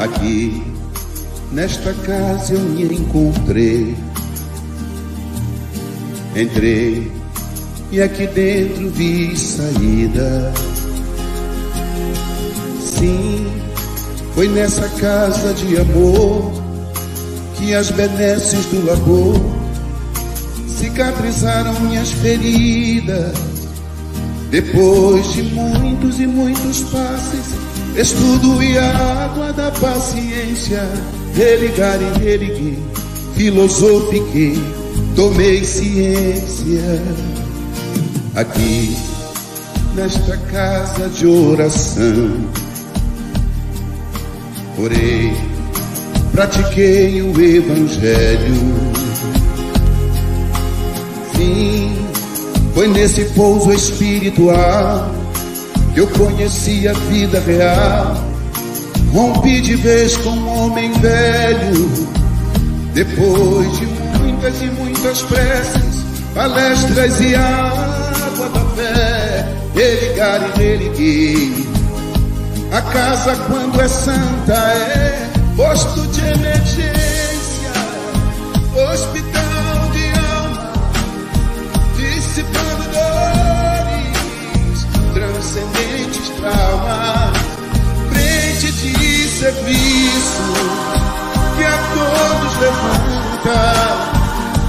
Aqui, nesta casa eu me encontrei. Entrei e aqui dentro vi saída. Sim, foi nessa casa de amor que as benesses do labor cicatrizaram minhas feridas. Depois de muitos e muitos passes, estudo e a água da paciência, religar e religui, filosofiquei, tomei ciência. Aqui, nesta casa de oração, orei, pratiquei o Evangelho. Sim, foi nesse pouso espiritual que eu conheci a vida real. Rompi de vez com um homem velho, depois de muitas e muitas preces, palestras e água da fé, religar e religui. A casa, quando é santa, é posto de emergência, hospital traumas, frente de serviço que a todos levanta.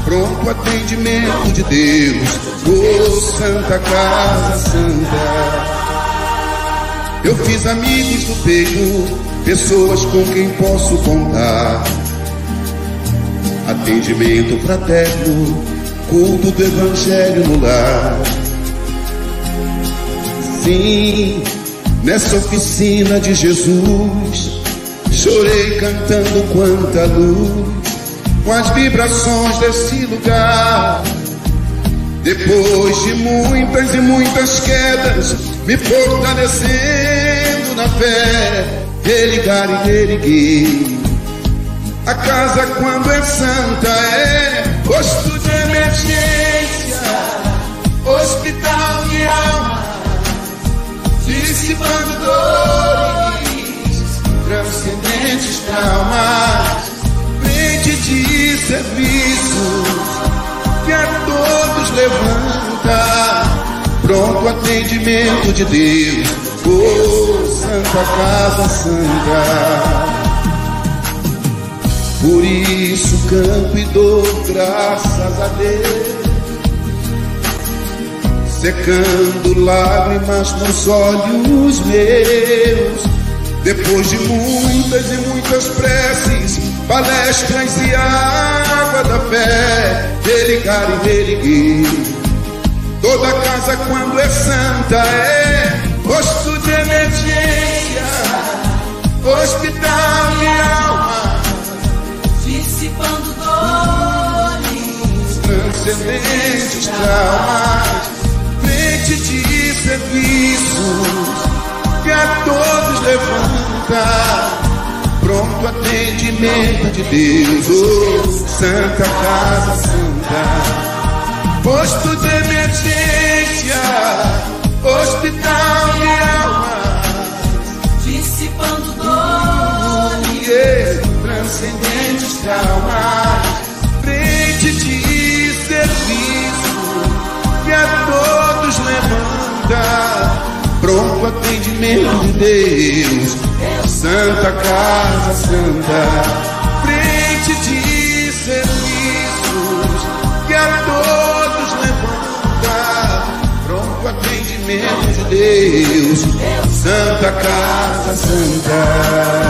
Pronto atendimento de Deus, oh Santa Casa Santa. Eu fiz amigos do peito, pessoas com quem posso contar. Atendimento fraterno, culto do Evangelho no lar. Sim, nessa oficina de Jesus, chorei cantando quanta luz, com as vibrações desse lugar. Depois de muitas e muitas quedas, me fortalecendo na fé, religar e reerguer. A casa, quando é santa, é posto de emergência, hospital de alma, dissipando dores, transcendentes traumas, frente de serviços que a todos levanta. Pronto atendimento de Deus, oh Santa Casa Santa. Por isso canto e dou graças a Deus, secando lágrimas nos olhos meus. Depois de muitas e muitas preces, palestras e água da fé, religar e reerguer. Toda casa quando é santa é posto de emergência, hospital e alma, dissipando dores, transcendentes traumas, frente de serviços que a todos levanta. Pronto atendimento de Deus, oh, Santa Casa Santa posto de emergência, hospital e alma, dissipando dores, yeah, transcendentes traumas, frente de serviço que a todos levanta, pronto atendimento de Deus, Santa Casa Santa, frente de serviços que a todos levanta, pronto atendimento de Deus, Santa Casa Santa.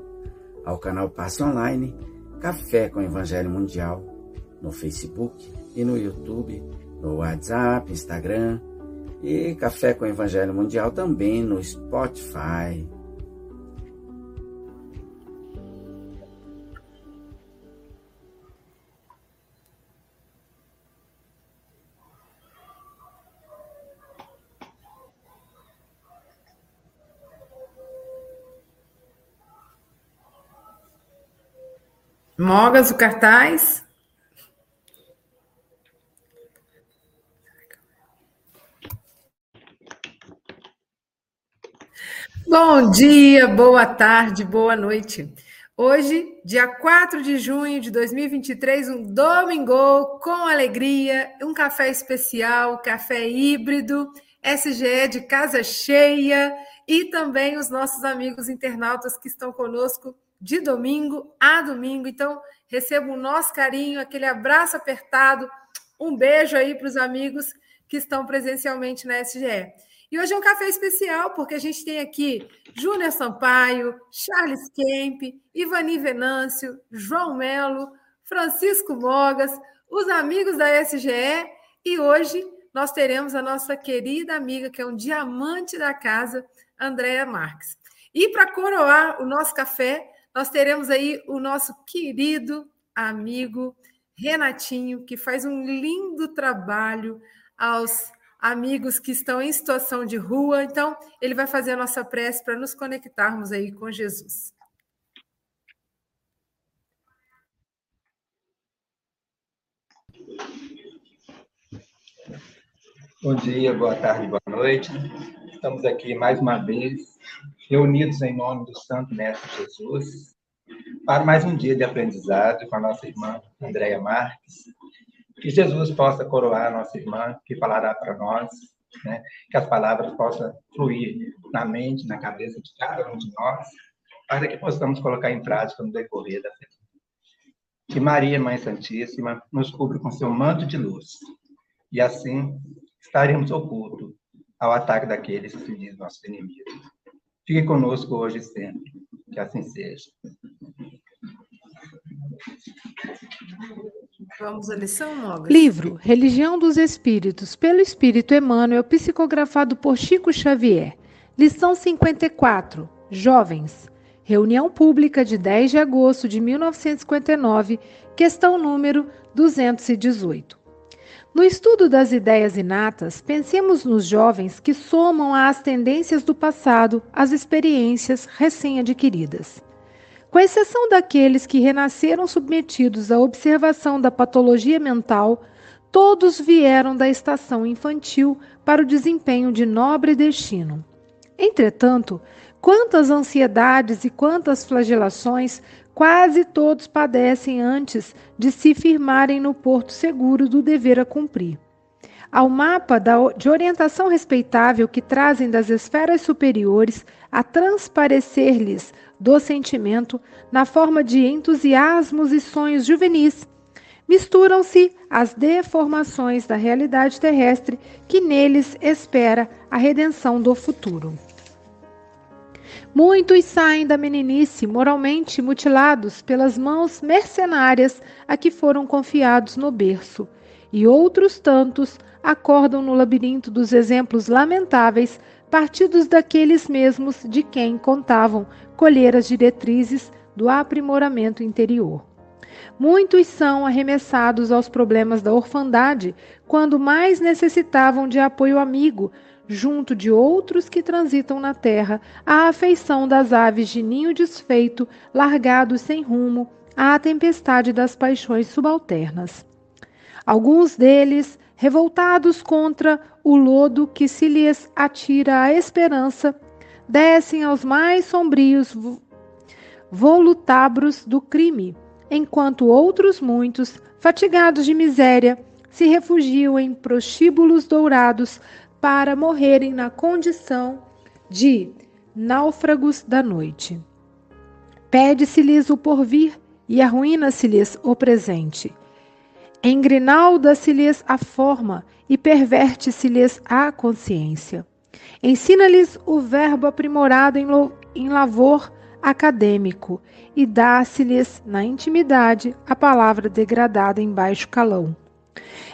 ao canal Passe Online, Café com Evangelho Mundial, no Facebook e no YouTube, no WhatsApp, Instagram e Café com Evangelho Mundial também no Spotify. Mogas, o cartaz. Bom dia, boa tarde, boa noite. Hoje, dia 4 de junho de 2023, um domingo com alegria, um café especial, café híbrido, SGE de casa cheia e também os nossos amigos internautas que estão conosco de domingo a domingo. Então, receba o nosso carinho, aquele abraço apertado, um beijo aí para os amigos que estão presencialmente na SGE. E hoje é um café especial, porque a gente tem aqui Júnior Sampaio, Charles Kemp, Ivani Venâncio, João Melo, Francisco Mogas, os amigos da SGE, e hoje nós teremos a nossa querida amiga, que é um diamante da casa, Andréa Marques. E para coroar o nosso café, nós teremos aí o nosso querido amigo Renatinho, que faz um lindo trabalho aos amigos que estão em situação de rua. Então, ele vai fazer a nossa prece para nos conectarmos aí com Jesus. Bom dia, boa tarde, boa noite. Estamos aqui mais uma vez reunidos em nome do Santo Mestre Jesus, para mais um dia de aprendizado com a nossa irmã Andréia Marques. Que Jesus possa coroar a nossa irmã, que falará para nós, né? que as palavras possam fluir na mente, na cabeça de cada um de nós, para que possamos colocar em prática no decorrer da vida. Que Maria, Mãe Santíssima, nos cubra com seu manto de luz, e assim estaremos ocultos ao ataque daqueles que se dizem nossos inimigos. Fique conosco hoje e sempre. Que assim seja. Vamos à lição, Mogas? Livro Religião dos Espíritos, pelo Espírito Emmanuel, psicografado por Chico Xavier. Lição 54. Jovens. Reunião pública de 10 de agosto de 1959, questão número 218. No estudo das ideias inatas, pensemos nos jovens que somam às tendências do passado as experiências recém-adquiridas. Com exceção daqueles que renasceram submetidos à observação da patologia mental, todos vieram da estação infantil para o desempenho de nobre destino. Entretanto, quantas ansiedades e quantas flagelações quase todos padecem antes de se firmarem no porto seguro do dever a cumprir. Ao mapa de orientação respeitável que trazem das esferas superiores a transparecer-lhes do sentimento na forma de entusiasmos e sonhos juvenis, misturam-se as deformações da realidade terrestre que neles espera a redenção do futuro. Muitos saem da meninice moralmente mutilados pelas mãos mercenárias a que foram confiados no berço, e outros tantos acordam no labirinto dos exemplos lamentáveis partidos daqueles mesmos de quem contavam colher as diretrizes do aprimoramento interior. Muitos são arremessados aos problemas da orfandade quando mais necessitavam de apoio amigo, junto de outros que transitam na terra, à afeição das aves de ninho desfeito, largados sem rumo à tempestade das paixões subalternas. Alguns deles, revoltados contra o lodo que se lhes atira a esperança, descem aos mais sombrios volutabros do crime, enquanto outros muitos, fatigados de miséria, se refugiam em prostíbulos dourados para morrerem na condição de náufragos da noite. Pede-se-lhes o porvir e arruína-se-lhes o presente. Engrinalda-se-lhes a forma e perverte-se-lhes a consciência. Ensina-lhes o verbo aprimorado em, em lavor acadêmico e dá-se-lhes na intimidade a palavra degradada em baixo calão.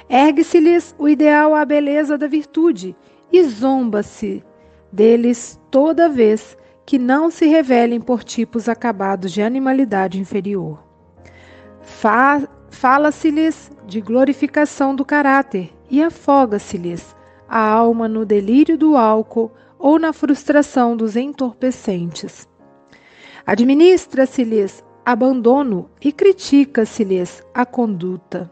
Ergue-se-lhes o ideal à beleza da virtude e zomba-se deles toda vez que não se revelem por tipos acabados de animalidade inferior. Fa Fala-se-lhes de glorificação do caráter e afoga-se-lhes a alma no delírio do álcool ou na frustração dos entorpecentes. Administra-se-lhes abandono e critica-se-lhes a conduta.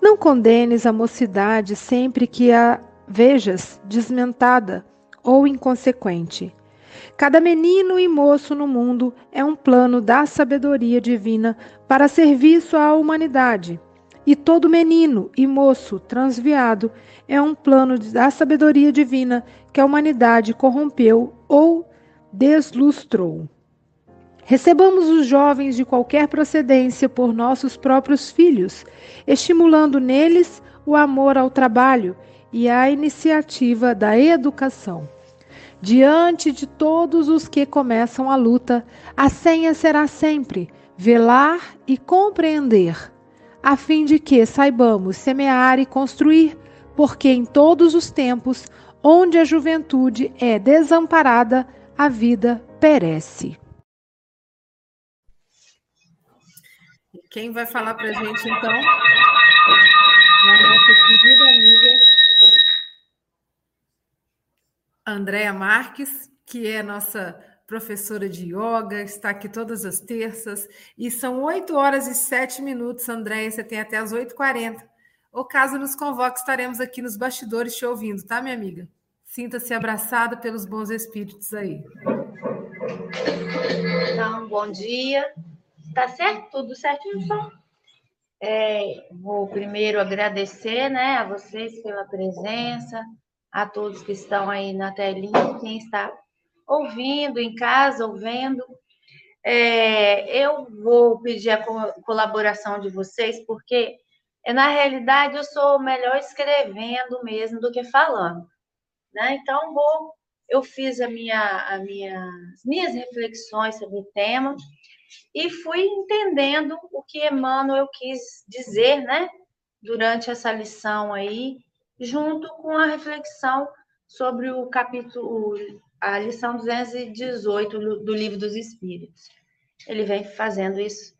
Não condenes a mocidade sempre que a vejas desmentada ou inconsequente. Cada menino e moço no mundo é um plano da sabedoria divina para serviço à humanidade. E todo menino e moço transviado é um plano da sabedoria divina que a humanidade corrompeu ou deslustrou. Recebamos os jovens de qualquer procedência por nossos próprios filhos, estimulando neles o amor ao trabalho e a iniciativa da educação. Diante de todos os que começam a luta, a senha será sempre velar e compreender, a fim de que saibamos semear e construir, porque em todos os tempos, onde a juventude é desamparada, a vida perece. Quem vai falar para a gente, então, a nossa querida amiga Andréa Marques, que é nossa professora de yoga, está aqui todas as terças, e são 8 horas e 7 minutos, Andréia, você tem até as 8h40. Ou caso nos convoque, estaremos aqui nos bastidores te ouvindo, tá, minha amiga? Sinta-se abraçada pelos bons espíritos aí. Então, bom dia. Tá certo? Tudo certinho, só? É, vou primeiro agradecer né, a vocês pela presença, a todos que estão aí na telinha, quem está ouvindo em casa, ouvindo. É, eu vou pedir a colaboração de vocês, porque na realidade eu sou melhor escrevendo mesmo do que falando. Né? Então, vou, eu fiz a minha, a minha, as minhas reflexões sobre o tema e fui entendendo o que Emmanuel quis dizer, né, durante essa lição aí, junto com a reflexão sobre o capítulo, a lição 218 do Livro dos Espíritos. Ele vem fazendo isso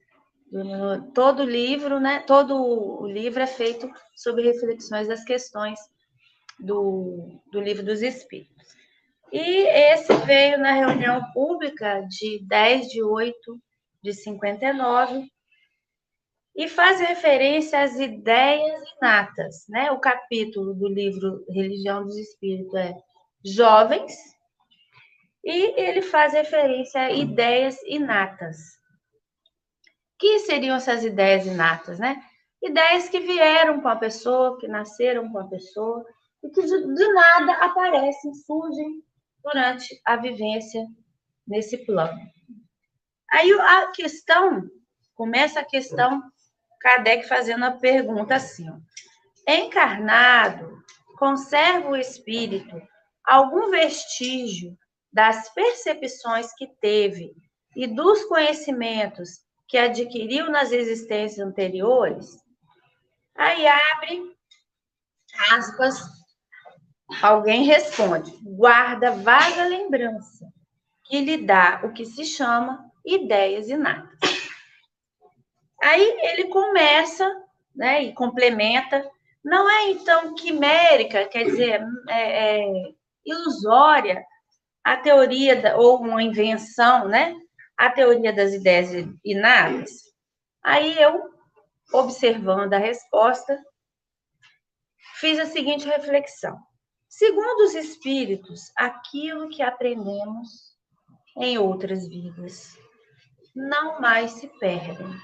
todo livro, né? Todo o livro é feito sobre reflexões das questões do, do Livro dos Espíritos. E esse veio na reunião pública de 10 de 8 de 59, e faz referência às ideias inatas, né? O capítulo do livro Religião dos Espíritos é Jovens, e ele faz referência a ideias inatas. Que seriam essas ideias inatas, né? Ideias que vieram com a pessoa, que nasceram com a pessoa, e que de, de nada aparecem, surgem durante a vivência nesse plano. Aí a questão, começa a questão, Kardec fazendo a pergunta assim: ó, encarnado, conserva o espírito algum vestígio das percepções que teve e dos conhecimentos que adquiriu nas existências anteriores? Aí abre aspas, alguém responde: guarda vaga lembrança que lhe dá o que se chama ideias inatas. Aí ele começa, né, e complementa, não é então quimérica, quer dizer, é, é ilusória a teoria, da, ou uma invenção, né, a teoria das ideias inatas? Aí eu, observando a resposta, fiz a seguinte reflexão. Segundo os espíritos, aquilo que aprendemos em outras vidas não mais se perdem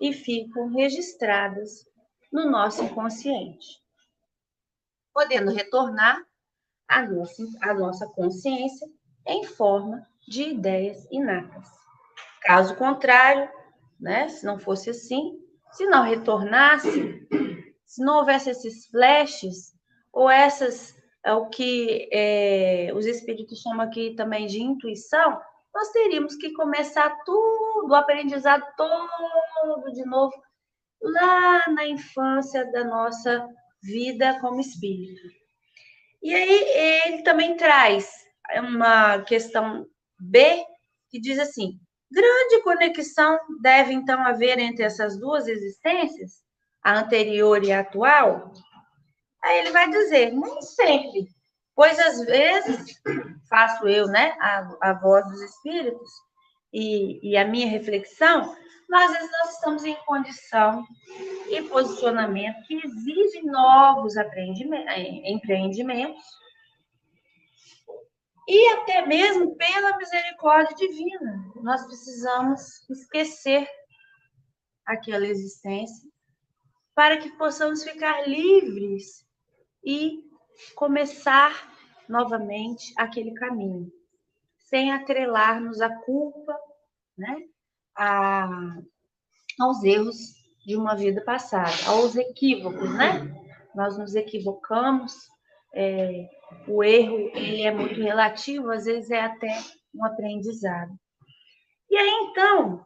e ficam registradas no nosso inconsciente, podendo retornar à nossa, à nossa consciência em forma de ideias inatas. Caso contrário, né, se não fosse assim, se não retornasse, se não houvesse esses flashes, ou essas, é o que é, os espíritos chamam aqui também de intuição, nós teríamos que começar tudo, o aprendizado todo de novo, lá na infância da nossa vida como espírito. E aí ele também traz uma questão B que diz assim: grande conexão deve então haver entre essas duas existências, a anterior e a atual? Aí ele vai dizer: nem sempre, pois às vezes faço eu, né, a, a voz dos espíritos e, e a minha reflexão, mas às vezes nós estamos em condição e posicionamento que exigem novos empreendimentos e até mesmo pela misericórdia divina. Nós precisamos esquecer aquela existência para que possamos ficar livres e começar novamente aquele caminho, sem atrelar-nos à culpa, né? A, aos erros de uma vida passada, aos equívocos, né? Nós nos equivocamos, é, o erro ele é muito relativo, às vezes é até um aprendizado. E aí, então,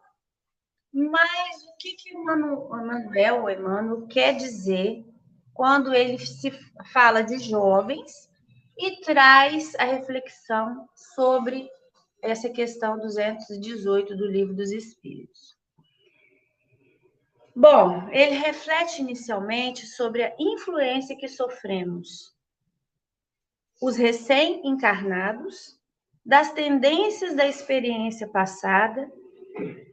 mas o que, que o Manuel, o Emmanuel, quer dizer quando ele se fala de jovens e traz a reflexão sobre essa questão 218 do Livro dos Espíritos? Bom, ele reflete inicialmente sobre a influência que sofremos os recém-encarnados, das tendências da experiência passada,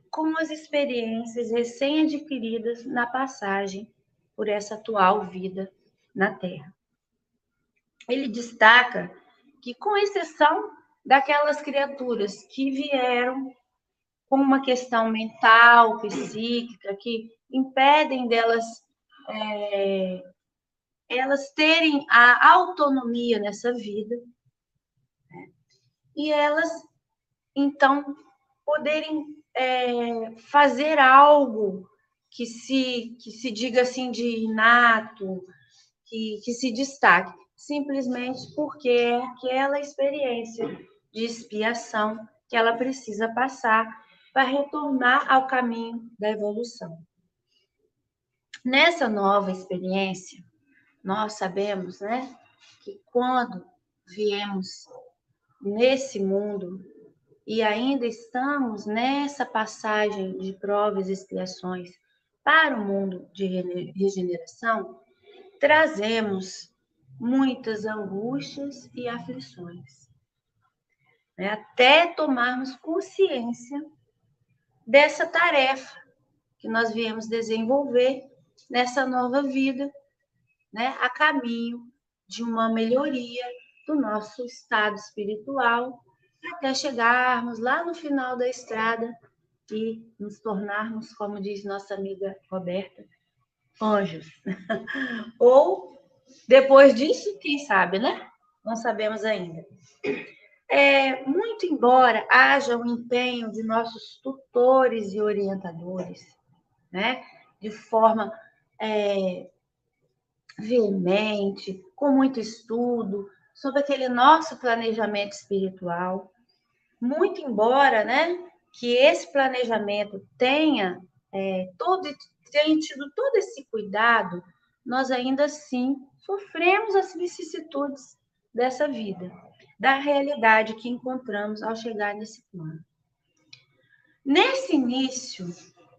com as experiências recém-adquiridas na passagem por essa atual vida na Terra. Ele destaca que, com exceção daquelas criaturas que vieram com uma questão mental, psíquica, que impedem delas é, elas terem a autonomia nessa vida né? e elas, então, poderem é, fazer algo que se, que se diga assim de inato, que, que se destaque, simplesmente porque é aquela experiência de expiação que ela precisa passar para retornar ao caminho da evolução. Nessa nova experiência, nós sabemos, né, que quando viemos nesse mundo e ainda estamos nessa passagem de provas e expiações para o mundo de regeneração, trazemos muitas angústias e aflições. Né? Até tomarmos consciência dessa tarefa que nós viemos desenvolver nessa nova vida né, a caminho de uma melhoria do nosso estado espiritual, até chegarmos lá no final da estrada e nos tornarmos, como diz nossa amiga Roberta, anjos. Ou depois disso, quem sabe, né? Não sabemos ainda. É, muito embora haja o empenho de nossos tutores e orientadores, né? De forma é, veemente, com muito estudo, sobre aquele nosso planejamento espiritual. Muito embora, né, que esse planejamento tenha é, todo, tenha tido todo esse cuidado, nós ainda assim sofremos as vicissitudes dessa vida, da realidade que encontramos ao chegar nesse plano. Nesse início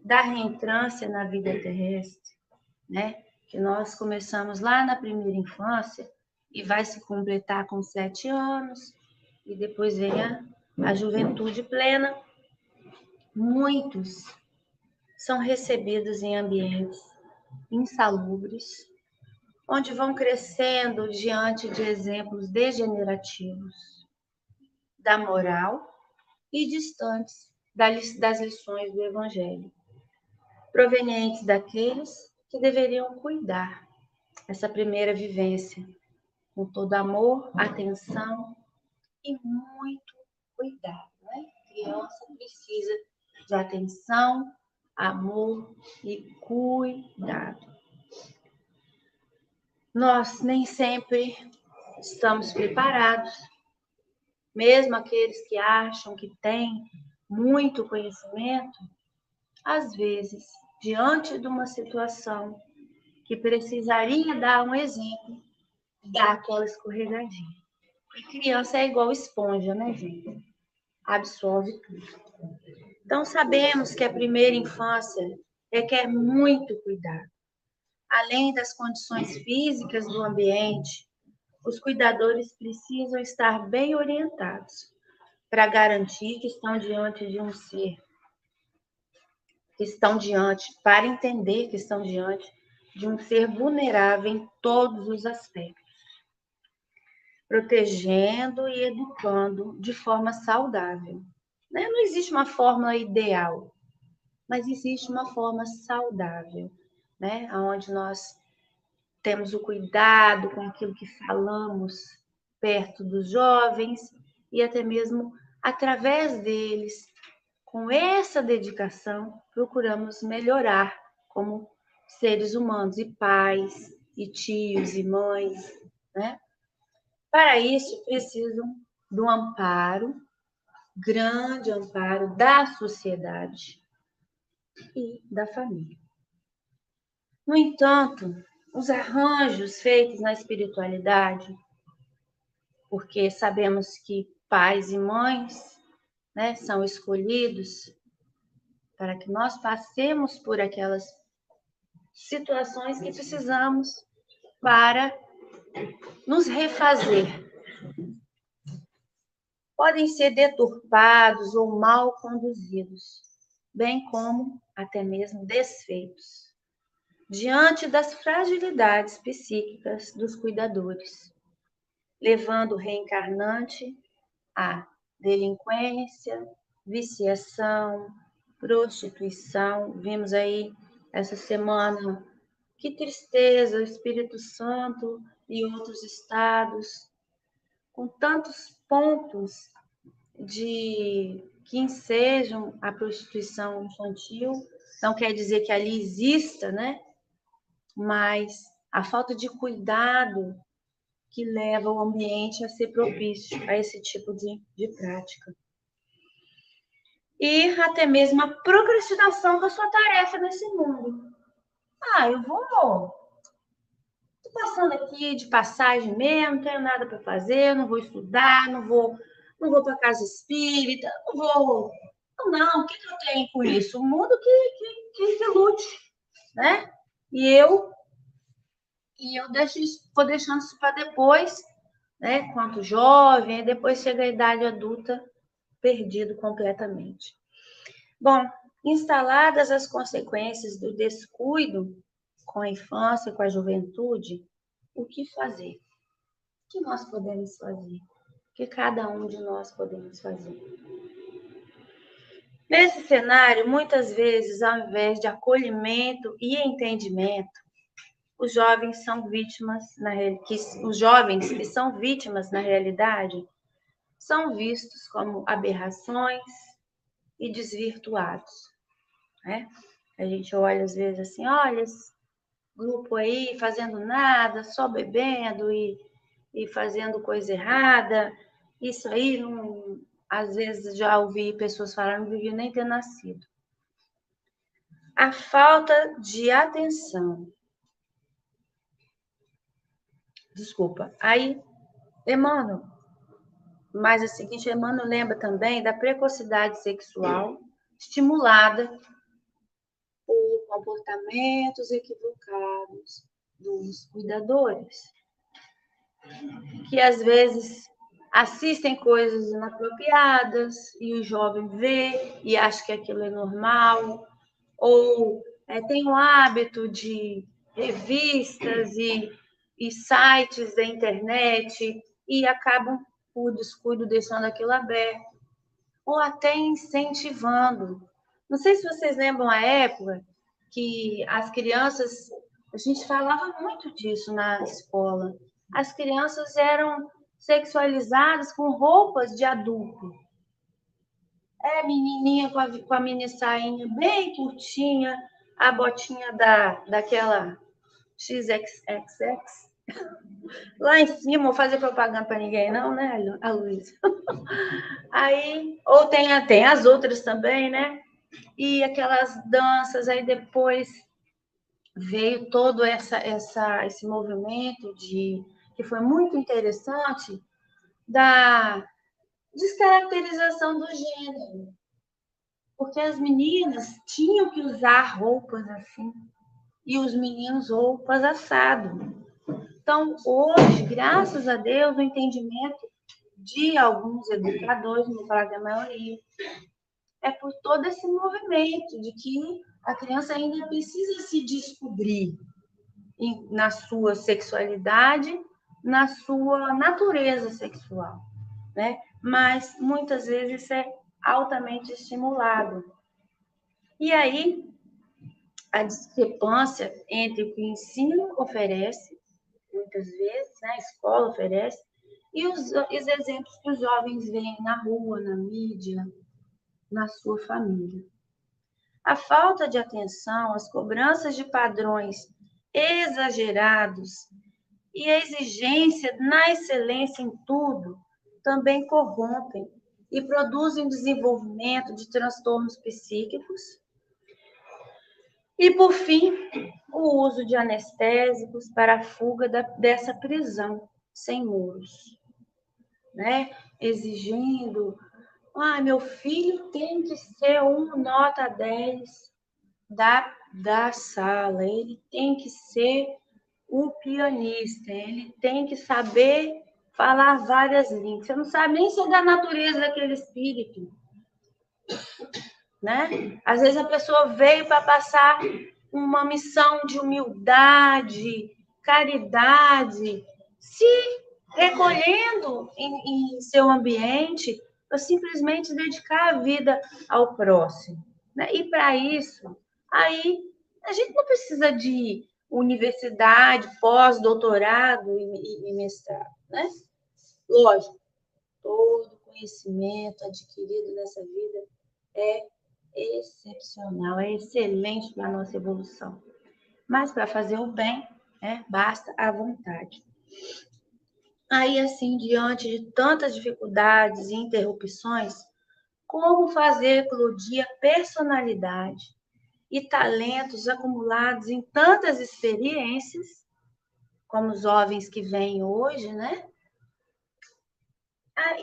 da reentrância na vida terrestre, né, que nós começamos lá na primeira infância e vai se completar com sete anos, e depois vem a, a juventude plena. Muitos são recebidos em ambientes insalubres, onde vão crescendo diante de exemplos degenerativos da moral e distantes das lições do Evangelho, provenientes daqueles que deveriam cuidar essa primeira vivência, com todo amor, atenção e muito cuidado. Né? A criança precisa de atenção, amor e cuidado. Nós nem sempre estamos preparados, mesmo aqueles que acham que têm muito conhecimento, às vezes, diante de uma situação que precisaria dar um exemplo, dá aquela escorregadinha. Porque criança é igual esponja, né, gente? Absorve tudo. Então, sabemos que a primeira infância requer muito cuidado. Além das condições físicas do ambiente, os cuidadores precisam estar bem orientados para garantir que estão diante de um ser, estão diante, para entender que estão diante de um ser vulnerável em todos os aspectos, protegendo e educando de forma saudável. Né? Não existe uma fórmula ideal, mas existe uma forma saudável, né? onde nós temos o cuidado com aquilo que falamos perto dos jovens e até mesmo através deles, com essa dedicação, procuramos melhorar como seres humanos e pais e tios e mães, né? Para isso precisam do amparo, grande amparo da sociedade e da família. No entanto, os arranjos feitos na espiritualidade, porque sabemos que pais e mães né, são escolhidos para que nós passemos por aquelas situações que precisamos para nos refazer. Podem ser deturpados ou mal conduzidos, bem como até mesmo desfeitos diante das fragilidades psíquicas dos cuidadores, levando o reencarnante à delinquência, viciação, prostituição. Vimos aí essa semana que tristeza, o Espírito Santo e outros estados, com tantos pontos de que ensejam a prostituição infantil. Não quer dizer que ali exista, né? mas a falta de cuidado que leva o ambiente a ser propício a esse tipo de, de prática. E até mesmo a procrastinação da sua tarefa nesse mundo. Ah, eu vou. Passando aqui de passagem mesmo, não tenho nada para fazer, não vou estudar, não vou, não vou para casa espírita, não vou. Não, o que, que eu tenho com isso? O mundo que, que, que, que lute, né? E eu e eu deixo isso, vou deixando isso para depois, né? Quanto jovem, depois chega a idade adulta, perdido completamente. Bom, instaladas as consequências do descuido com a infância, com a juventude, o que fazer? O que nós podemos fazer? Que cada um de nós podemos fazer? Nesse cenário, muitas vezes, ao invés de acolhimento e entendimento, os jovens são vítimas na que os jovens que são vítimas na realidade são vistos como aberrações e desvirtuados, né? A gente olha às vezes assim, olha esse grupo aí fazendo nada, só bebendo e, e fazendo coisa errada. Isso aí não, às vezes já ouvi pessoas falar, não devia nem ter nascido. A falta de atenção. Desculpa. Aí, Emmanuel, mas é o seguinte, Emmanuel lembra também da precocidade sexual estimulada por comportamentos equivocados dos cuidadores, que às vezes assistem coisas inapropriadas e o jovem vê e acha que aquilo é normal, ou é, tem o hábito de revistas e, e sites da internet e acabam, por descuido, deixando aquilo aberto. ou até incentivando. Não sei se vocês lembram a época que as crianças, a gente falava muito disso na escola. As crianças eram sexualizadas com roupas de adulto. É, menininha com a, com a mini sainha bem curtinha, a botinha da, daquela XXX. Lá em cima, vou fazer propaganda para ninguém, não, né, a Luísa? Aí, ou tem, tem as outras também, né? E aquelas danças, aí depois veio todo essa, essa, esse movimento de que foi muito interessante da descaracterização do gênero. Porque as meninas tinham que usar roupas assim e os meninos roupas assado. Então, hoje, graças a Deus, o entendimento de alguns educadores, não vou falar da maioria, é por todo esse movimento de que a criança ainda precisa se descobrir na sua sexualidade, na sua natureza sexual, né? Mas muitas vezes isso é altamente estimulado. E aí a discrepância entre o que o ensino oferece, muitas vezes, né, a escola oferece, e os, os exemplos que os jovens veem na rua, na mídia, na sua família. A falta de atenção, as cobranças de padrões exagerados e a exigência na excelência em tudo também corrompem e produzem desenvolvimento de transtornos psíquicos. E, por fim, o uso de anestésicos para a fuga da, dessa prisão sem muros, né? exigindo ah, meu filho tem que ser um nota 10 da, da sala, ele tem que ser o pianista, ele tem que saber falar várias línguas. Você não sabe nem sobre a natureza daquele espírito. Né? Às vezes a pessoa veio para passar uma missão de humildade, caridade, se recolhendo em, em seu ambiente, para simplesmente dedicar a vida ao próximo. Né? E para isso, aí a gente não precisa de universidade, pós-doutorado e, e, mestrado, né? Lógico, todo conhecimento adquirido nessa vida é excepcional, é excelente para a nossa evolução. Mas para fazer o bem, né, basta a vontade. Aí, assim, diante de tantas dificuldades e interrupções, como fazer eclodir a personalidade e talentos acumulados em tantas experiências, como os jovens que vêm hoje, né?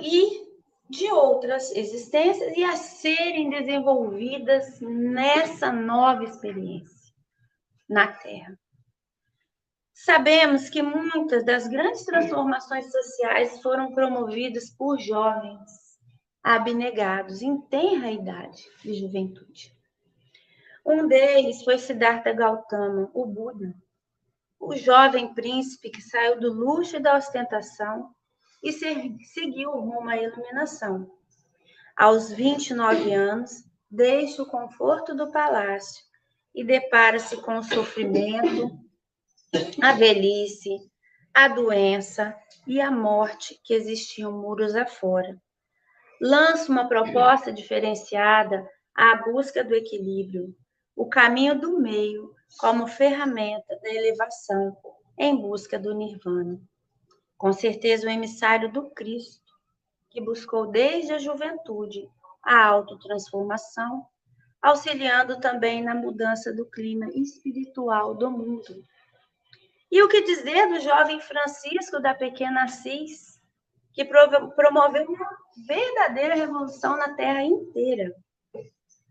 E de outras existências e a serem desenvolvidas nessa nova experiência na Terra. Sabemos que muitas das grandes transformações sociais foram promovidas por jovens abnegados em tenra idade de juventude. Um deles foi Siddhartha Gautama, o Buda, o jovem príncipe que saiu do luxo e da ostentação e seguiu rumo à iluminação. Aos 29 anos, deixa o conforto do palácio e depara-se com o sofrimento, a velhice, a doença e a morte que existiam muros afora. Lança uma proposta diferenciada à busca do equilíbrio, o caminho do meio como ferramenta da elevação em busca do nirvana. Com certeza, o emissário do Cristo, que buscou desde a juventude a autotransformação, auxiliando também na mudança do clima espiritual do mundo. E o que dizer do jovem Francisco da pequena Assis, que promoveu uma verdadeira revolução na terra inteira?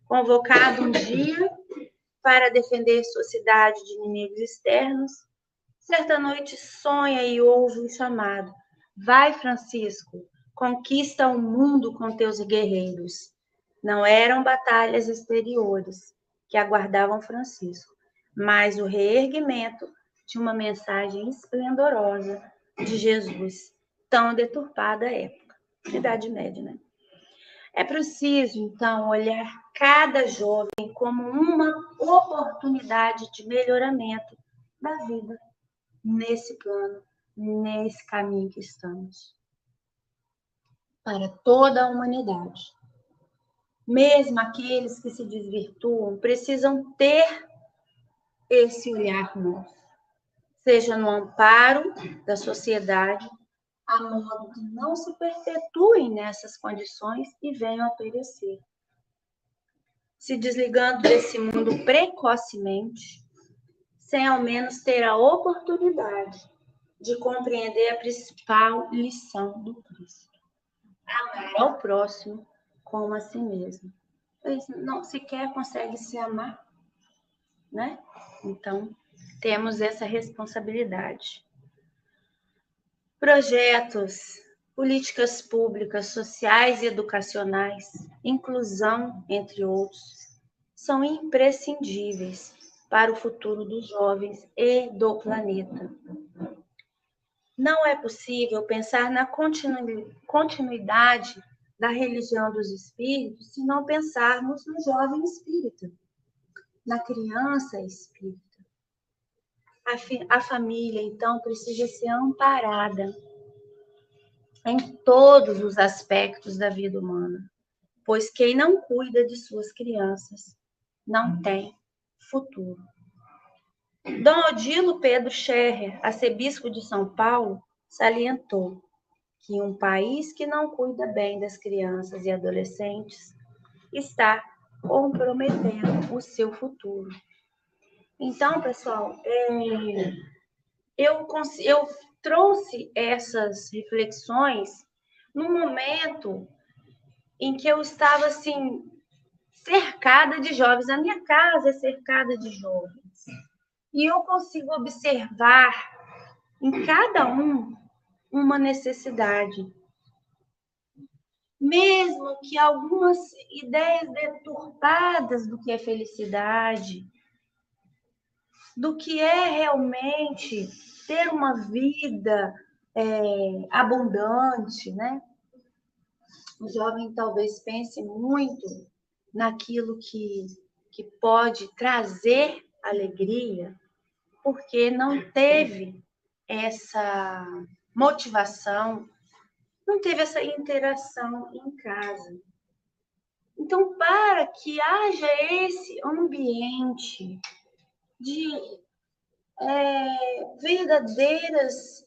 Convocado um dia para defender sua cidade de inimigos externos, certa noite sonha e ouve um chamado: Vai, Francisco, conquista o mundo com teus guerreiros. Não eram batalhas exteriores que aguardavam Francisco, mas o reerguimento de uma mensagem esplendorosa de Jesus, tão deturpada época, Idade Média, né? É preciso, então, olhar cada jovem como uma oportunidade de melhoramento da vida nesse plano, nesse caminho que estamos. Para toda a humanidade. Mesmo aqueles que se desvirtuam precisam ter esse olhar nosso, seja no amparo da sociedade, a modo que não se perpetuem nessas condições e venham a perecer. Se desligando desse mundo precocemente, sem ao menos ter a oportunidade de compreender a principal lição do Cristo: amar ao próximo como a si mesmo. Eles não sequer consegue se amar, né? Então, temos essa responsabilidade projetos, políticas públicas, sociais e educacionais, inclusão, entre outros, são imprescindíveis para o futuro dos jovens e do planeta. Não é possível pensar na continuidade da religião dos espíritos se não pensarmos no jovem espírita, na criança espírita a, a família, então, precisa ser amparada em todos os aspectos da vida humana, pois quem não cuida de suas crianças não tem futuro. Dom Odilo Pedro Scherrer, arcebispo de São Paulo, salientou que um país que não cuida bem das crianças e adolescentes está comprometendo o seu futuro. Então, pessoal, é, eu, eu trouxe essas reflexões no momento em que eu estava assim cercada de jovens. A minha casa é cercada de jovens. E eu consigo observar em cada um uma necessidade. Mesmo que algumas ideias deturpadas do que é felicidade, do que é realmente ter uma vida é, abundante, né? O jovem talvez pense muito naquilo que, que pode trazer alegria, porque não teve essa motivação, não teve essa interação em casa. Então, para que haja esse ambiente de é, verdadeiras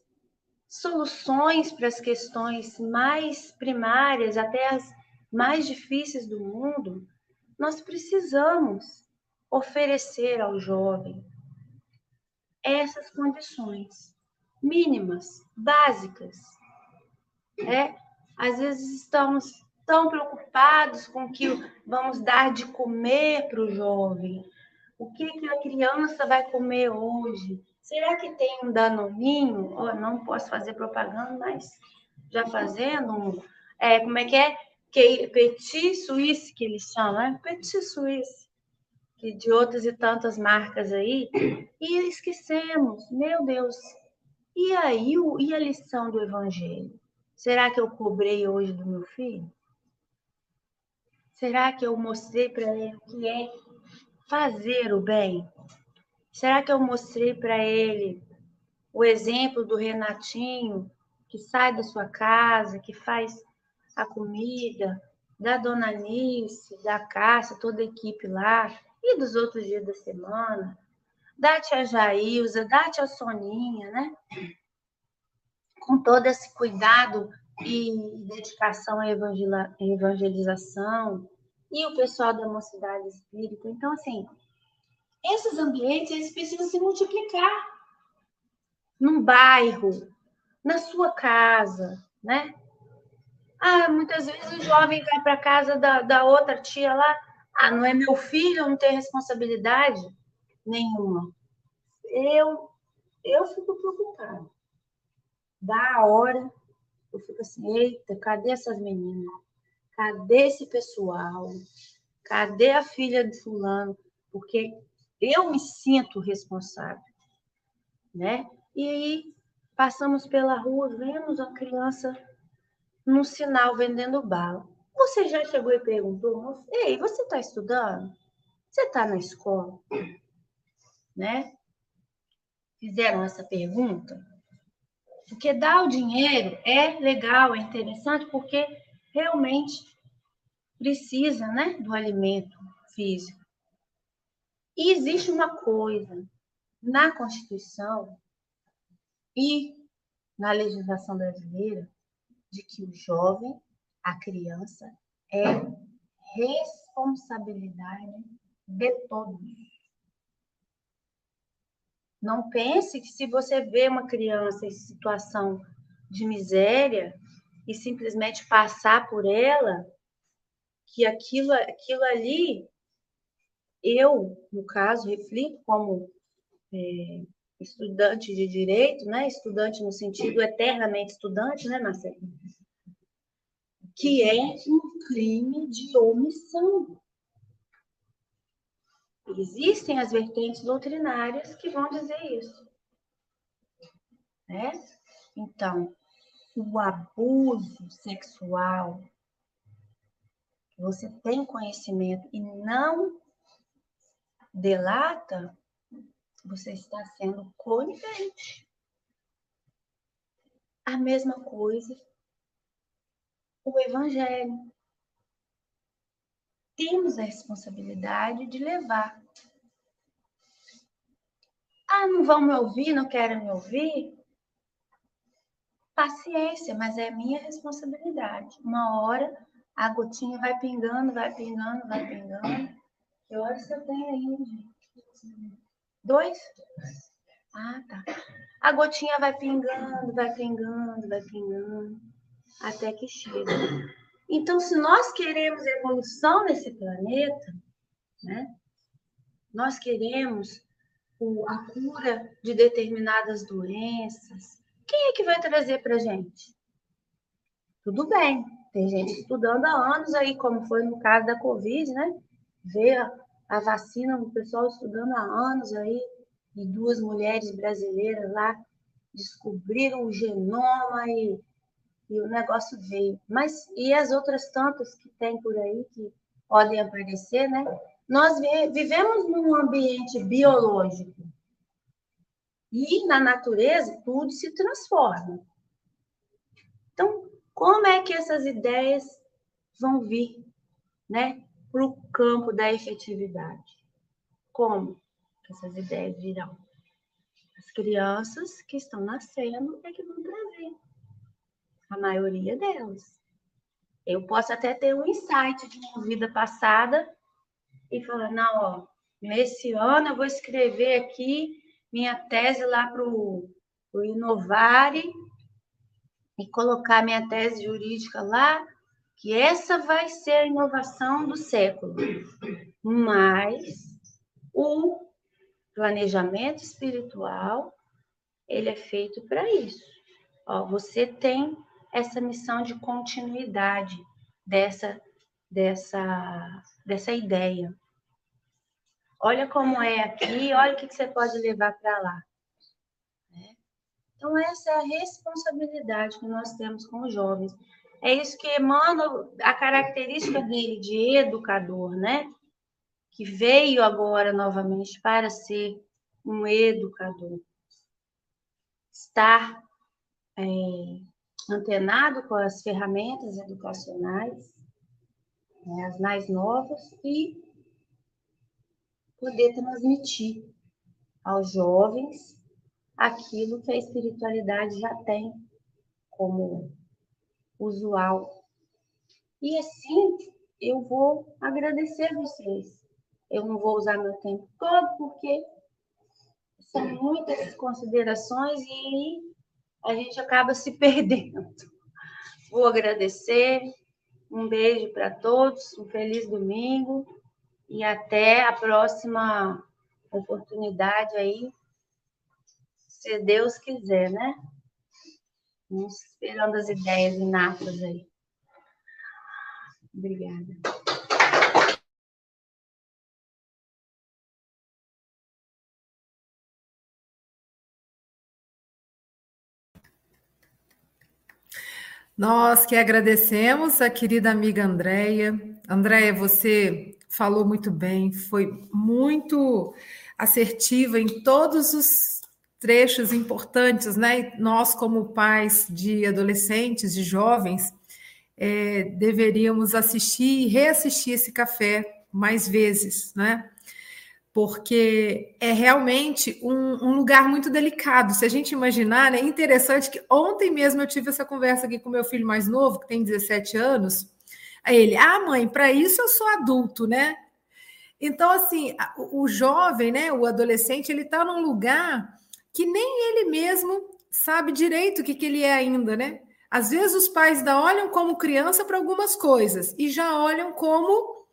soluções para as questões mais primárias, até as mais difíceis do mundo, nós precisamos oferecer ao jovem essas condições mínimas, básicas. É, às vezes estamos tão preocupados com o que vamos dar de comer para o jovem, o que, que a criança vai comer hoje? Será que tem um danoninho? Oh, não posso fazer propaganda, mas já fazendo um, é, como é que é? Que, petit suisse que eles chamam, né? Petit suisse, de outras e tantas marcas aí, e esquecemos, meu Deus. E aí, o, e a lição do evangelho? Será que eu cobrei hoje do meu filho? Será que eu mostrei para ele o que é fazer o bem? Será que eu mostrei para ele o exemplo do Renatinho, que sai da sua casa, que faz a comida, da Dona Nice, da Cássia, toda a equipe lá, e dos outros dias da semana, da tia Jailza, da tia Soninha, né? Com todo esse cuidado e dedicação à evangelização, e o pessoal da mocidade espírita. Então, assim, esses ambientes eles precisam se multiplicar num bairro, na sua casa, né? Ah, muitas vezes o jovem vai para casa da, da outra tia lá. Ah, não é meu filho, não tem responsabilidade nenhuma. Eu, eu fico preocupada. Da hora, eu fico assim, eita, cadê essas meninas? Cadê esse pessoal? Cadê a filha de fulano? Porque eu me sinto responsável, né? E aí passamos pela rua, vemos a criança num sinal vendendo bala. Você já chegou e perguntou, ei, você está estudando? Você está na escola? Né? Fizeram essa pergunta? Porque dar o dinheiro é legal, é interessante, porque realmente precisa né, do alimento físico. E existe uma coisa na Constituição e na legislação brasileira de que o jovem, a criança, é responsabilidade de todos. Não pense que se você vê uma criança em situação de miséria e simplesmente passar por ela, que aquilo, aquilo ali, eu, no caso, reflito como é, estudante de direito, né? Estudante no sentido eternamente estudante, né, Marcelo? Que é um crime de omissão. Existem as vertentes doutrinárias que vão dizer isso. Né? Então, o abuso sexual, você tem conhecimento e não delata, você está sendo conivente. A mesma coisa o evangelho. Temos a responsabilidade de levar ah, não vão me ouvir, não querem me ouvir? Paciência, mas é minha responsabilidade. Uma hora a gotinha vai pingando, vai pingando, vai pingando. Que horas você tem aí, gente? Dois? Ah, tá. A gotinha vai pingando, vai pingando, vai pingando, até que chega. Então, se nós queremos evolução nesse planeta, né? Nós queremos a cura de determinadas doenças, quem é que vai trazer para gente? Tudo bem, tem gente estudando há anos aí, como foi no caso da Covid, né? Ver a, a vacina, o pessoal estudando há anos aí, e duas mulheres brasileiras lá descobriram o genoma e, e o negócio veio. Mas e as outras tantas que tem por aí que podem aparecer, né? Nós vivemos num ambiente biológico e na natureza tudo se transforma. Então, como é que essas ideias vão vir, né, para o campo da efetividade? Como essas ideias virão? As crianças que estão nascendo é que vão trazer, a maioria delas. Eu posso até ter um insight de uma vida passada e falar, não, ó, nesse ano eu vou escrever aqui minha tese lá para o Inovare e colocar minha tese jurídica lá, que essa vai ser a inovação do século. Mas o planejamento espiritual, ele é feito para isso. Ó, você tem essa missão de continuidade dessa dessa dessa ideia. Olha como é aqui, olha o que você pode levar para lá. Né? Então, essa é a responsabilidade que nós temos com os jovens. É isso que emana a característica dele de educador, né? Que veio agora novamente para ser um educador. Estar é, antenado com as ferramentas educacionais, né, as mais novas, e poder transmitir aos jovens aquilo que a espiritualidade já tem como usual. E assim eu vou agradecer vocês. Eu não vou usar meu tempo todo, porque são muitas considerações e a gente acaba se perdendo. Vou agradecer. Um beijo para todos, um feliz domingo e até a próxima oportunidade aí, se Deus quiser, né? Vamos esperando as ideias inatas aí. Obrigada. Nós que agradecemos a querida amiga Andréia. Andréia, você falou muito bem, foi muito assertiva em todos os trechos importantes, né? Nós, como pais de adolescentes, de jovens, é, deveríamos assistir e reassistir esse café mais vezes, né? Porque é realmente um, um, lugar muito delicado. Se a gente imaginar, né, é interessante que ontem mesmo eu tive essa conversa aqui com meu filho mais novo, que tem 17 anos. Aí ele, ah, mãe, para isso eu sou adulto, né? Então, assim, o, jovem, né, o adolescente, ele está num lugar que nem ele mesmo sabe direito o que, que ele é ainda, né? Às vezes os pais ainda olham como criança para algumas coisas e já olham como,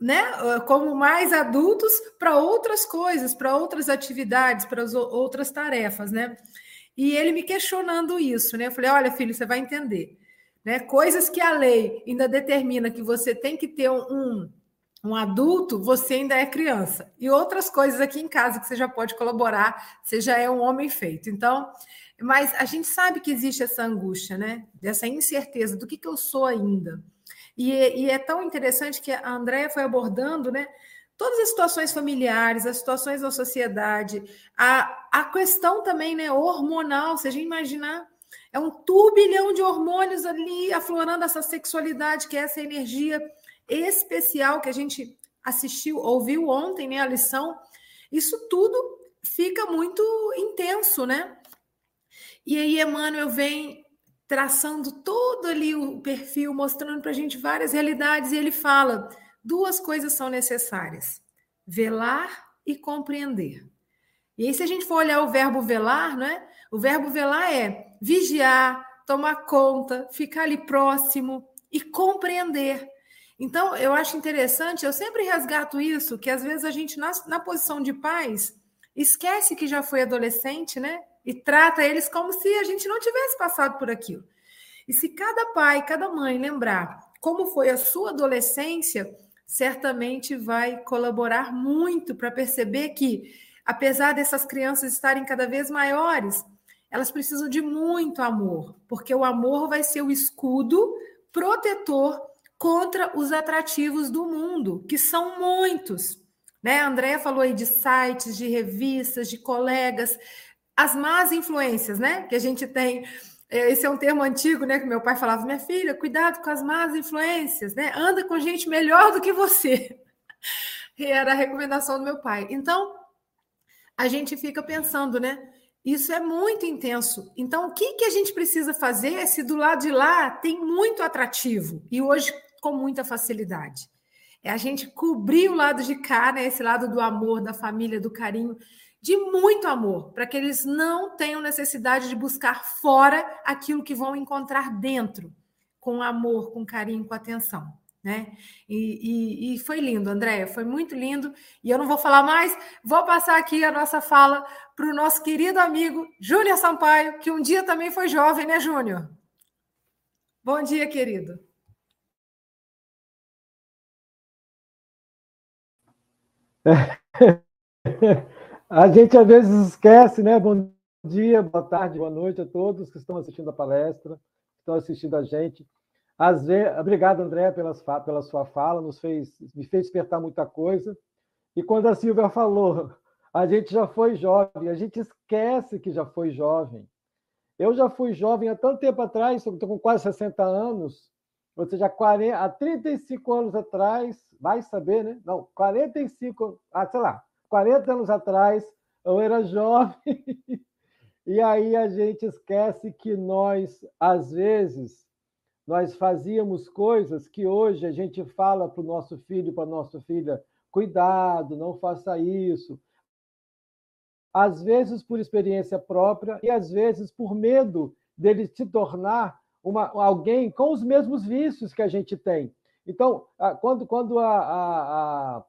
né, como mais adultos para outras coisas, para outras atividades, para outras tarefas, né? E ele me questionando isso, né? Eu falei: "Olha, filho, você vai entender, né? Coisas que a lei ainda determina que você tem que ter um, um adulto, você ainda é criança. E outras coisas aqui em casa que você já pode colaborar, você já é um homem feito. Então, mas a gente sabe que existe essa angústia, né? Dessa incerteza do que, que eu sou ainda. E, e é tão interessante que a Andrea foi abordando, né? Todas as situações familiares, as situações da sociedade, a, a questão também né, hormonal, se a gente imaginar, é um turbilhão de hormônios ali aflorando essa sexualidade, que é essa energia especial que a gente assistiu, ouviu ontem, né, a lição. Isso tudo fica muito intenso, né? E aí Emmanuel vem traçando todo ali o perfil, mostrando para a gente várias realidades, e ele fala: duas coisas são necessárias: velar e compreender. E aí, se a gente for olhar o verbo velar, né? O verbo velar é vigiar, tomar conta, ficar ali próximo e compreender. Então, eu acho interessante, eu sempre resgato isso, que às vezes a gente, na, na posição de pais, esquece que já foi adolescente, né? e trata eles como se a gente não tivesse passado por aquilo. E se cada pai, cada mãe lembrar como foi a sua adolescência, certamente vai colaborar muito para perceber que, apesar dessas crianças estarem cada vez maiores, elas precisam de muito amor, porque o amor vai ser o escudo protetor contra os atrativos do mundo, que são muitos. Né? A Andrea falou aí de sites, de revistas, de colegas, as más influências, né? Que a gente tem. É, esse é um termo antigo, né? Que meu pai falava, minha filha, cuidado com as más influências, né? Anda com gente melhor do que você. E era a recomendação do meu pai. Então, a gente fica pensando, né? Isso é muito intenso. Então, o que, que a gente precisa fazer se do lado de lá tem muito atrativo e hoje com muita facilidade? É a gente cobrir o lado de cá, né? Esse lado do amor, da família, do carinho, de muito amor, para que eles não tenham necessidade de buscar fora aquilo que vão encontrar dentro, com amor, com carinho, com atenção. Né? E, e, e foi lindo, Andréia, foi muito lindo. E eu não vou falar mais, vou passar aqui a nossa fala para o nosso querido amigo Júnior Sampaio, que um dia também foi jovem, né, Júnior? Bom dia, querido. A gente às vezes esquece, né? Bom dia, boa tarde, boa noite a todos que estão assistindo a palestra, que estão assistindo a gente. Às vezes, obrigado, André, pelas, pela sua fala, nos fez, me fez despertar muita coisa. E quando a Silvia falou, a gente já foi jovem, a gente esquece que já foi jovem. Eu já fui jovem há tanto tempo atrás, estou com quase 60 anos, ou seja, 40, há 35 anos atrás, vai saber, né? Não, 45, ah, sei lá, 40 anos atrás, eu era jovem, e aí a gente esquece que nós, às vezes, nós fazíamos coisas que hoje a gente fala para o nosso filho, para a nossa filha, cuidado, não faça isso. Às vezes por experiência própria e às vezes por medo dele se tornar uma, alguém com os mesmos vícios que a gente tem. Então, quando, quando a, a,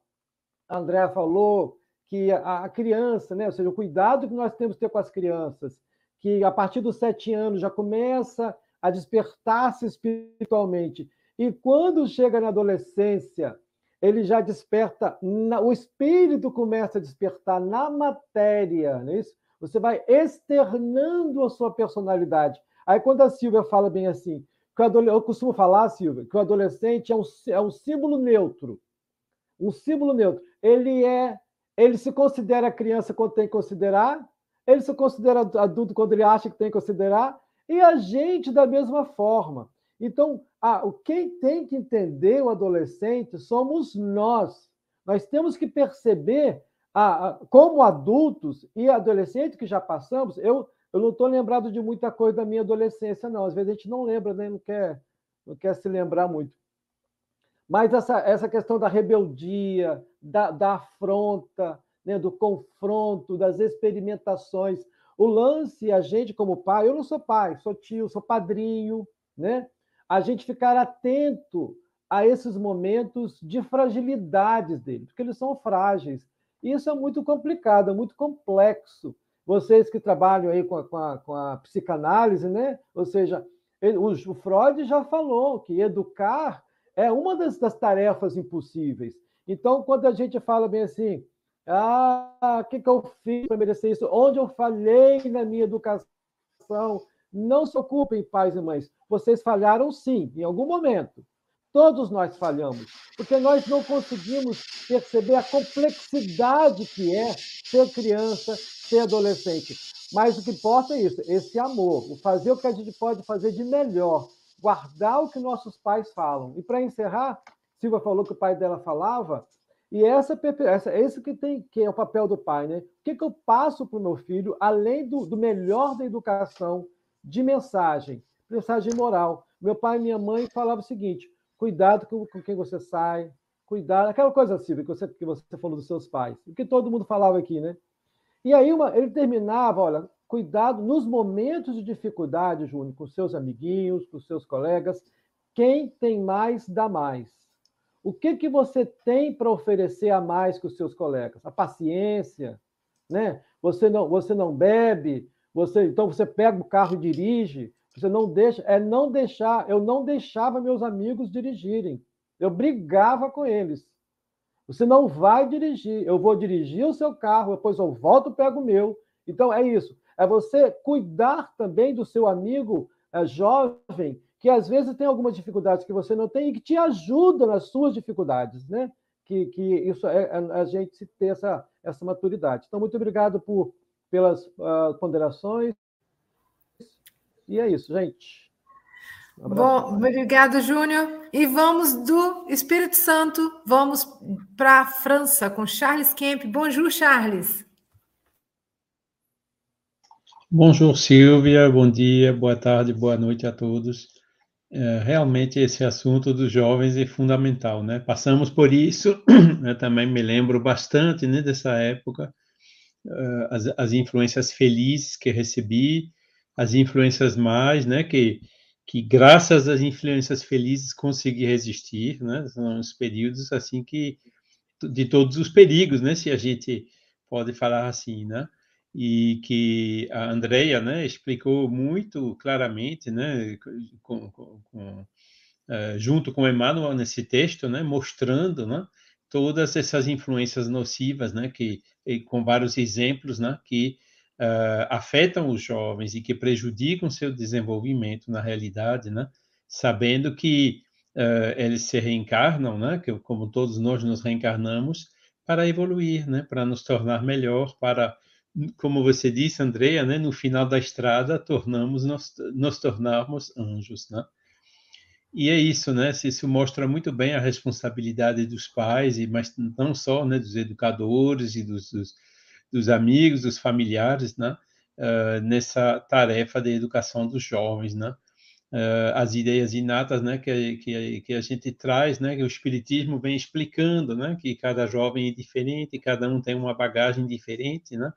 a André falou que a criança, né, ou seja, o cuidado que nós temos que ter com as crianças, que a partir dos sete anos já começa a despertar-se espiritualmente. E quando chega na adolescência, ele já desperta, o espírito começa a despertar na matéria, não é isso? Você vai externando a sua personalidade. Aí quando a Silvia fala bem assim, eu costumo falar, Silvia, que o adolescente é um, é um símbolo neutro. Um símbolo neutro. Ele é, ele se considera criança quando tem que considerar, ele se considera adulto quando ele acha que tem que considerar, e a gente da mesma forma. Então, ah, quem tem que entender o adolescente somos nós. Nós temos que perceber, ah, como adultos e adolescentes que já passamos, eu, eu não estou lembrado de muita coisa da minha adolescência, não. Às vezes a gente não lembra, né? não, quer, não quer se lembrar muito. Mas essa, essa questão da rebeldia, da, da afronta, né? do confronto, das experimentações. O lance, a gente como pai, eu não sou pai, sou tio, sou padrinho, né? A gente ficar atento a esses momentos de fragilidades deles, porque eles são frágeis. Isso é muito complicado, é muito complexo. Vocês que trabalham aí com a, com a, com a psicanálise, né? Ou seja, ele, o, o, Freud já falou que educar é uma das, das tarefas impossíveis. Então, quando a gente fala bem assim, ah, o que, que eu fiz para merecer isso? Onde eu falhei na minha educação? Não se ocupem, pais e mães. Vocês falharam sim, em algum momento. Todos nós falhamos, porque nós não conseguimos perceber a complexidade que é ser criança, ser adolescente. Mas o que importa é isso, esse amor, o fazer o que a gente pode fazer de melhor, guardar o que nossos pais falam. E para encerrar, Silva falou que o pai dela falava, e essa, essa esse que tem que é o papel do pai, né? O que, que eu passo para o meu filho, além do, do melhor da educação, de mensagem, mensagem moral. Meu pai e minha mãe falavam o seguinte: cuidado com, com quem você sai, cuidado, aquela coisa assim que você, que você falou dos seus pais, o que todo mundo falava aqui, né? E aí uma, ele terminava, olha, cuidado nos momentos de dificuldade, Júnior, com seus amiguinhos, com seus colegas, quem tem mais dá mais. O que, que você tem para oferecer a mais que os seus colegas? A paciência, né? Você não, você não bebe, você então você pega o carro e dirige, você não deixa, é não deixar, eu não deixava meus amigos dirigirem. Eu brigava com eles. Você não vai dirigir, eu vou dirigir o seu carro, depois eu volto e pego o meu. Então é isso. É você cuidar também do seu amigo é, jovem que às vezes tem algumas dificuldades que você não tem e que te ajuda nas suas dificuldades, né? Que, que isso é, é a gente ter essa, essa maturidade. Então, muito obrigado por, pelas uh, ponderações. E é isso, gente. Um Bom, obrigado, Júnior. E vamos do Espírito Santo, vamos para a França com Charles Kemp. Bonjour, Charles. Bonjour, Silvia. Bom dia, boa tarde, boa noite a todos é, realmente esse assunto dos jovens é fundamental, né? Passamos por isso, eu também me lembro bastante, né, dessa época, uh, as, as influências felizes que recebi, as influências mais, né, que que graças às influências felizes consegui resistir, né? São os períodos assim que de todos os perigos, né, se a gente pode falar assim, né? E que a Andrea né, explicou muito claramente, né, com, com, com, uh, junto com Emmanuel nesse texto, né, mostrando né, todas essas influências nocivas, né, que, com vários exemplos né, que uh, afetam os jovens e que prejudicam seu desenvolvimento na realidade, né, sabendo que uh, eles se reencarnam, né, que, como todos nós nos reencarnamos, para evoluir, né, para nos tornar melhor, para como você disse, Andreia, né, no final da estrada tornamos nos, nos tornarmos anjos, né? E é isso, né? Isso mostra muito bem a responsabilidade dos pais e mas não só, né, dos educadores e dos, dos, dos amigos, dos familiares, né? Uh, nessa tarefa de educação dos jovens, né? Uh, as ideias inatas, né, que, que, que a gente traz, né, que o espiritismo vem explicando, né, que cada jovem é diferente, cada um tem uma bagagem diferente, né?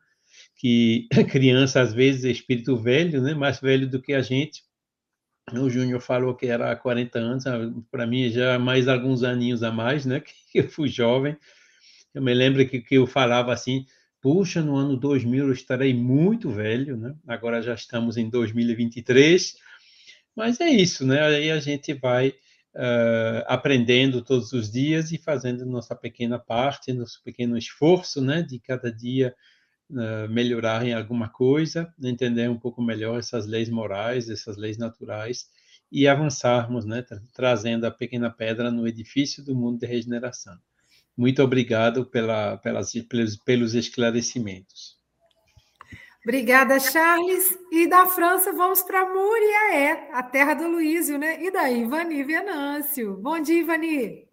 Que criança às vezes é espírito velho, né? Mais velho do que a gente. O Júnior falou que era há 40 anos, ah, para mim já mais alguns aninhos a mais, né? Que eu fui jovem. Eu me lembro que, que eu falava assim, puxa, no ano 2000 eu estarei muito velho, né? Agora já estamos em 2023, mas é isso, né? Aí a gente vai uh, aprendendo todos os dias e fazendo nossa pequena parte, nosso pequeno esforço, né? De cada dia uh, melhorar em alguma coisa, entender um pouco melhor essas leis morais, essas leis naturais e avançarmos, né, trazendo a pequena pedra no edifício do mundo de regeneração. Muito obrigado pela, pelas, pelos, pelos esclarecimentos. Obrigada, Charles. E da França vamos para Muriaé, a terra do Luísio, né? E daí, Ivani Venâncio. Bom dia, Ivani.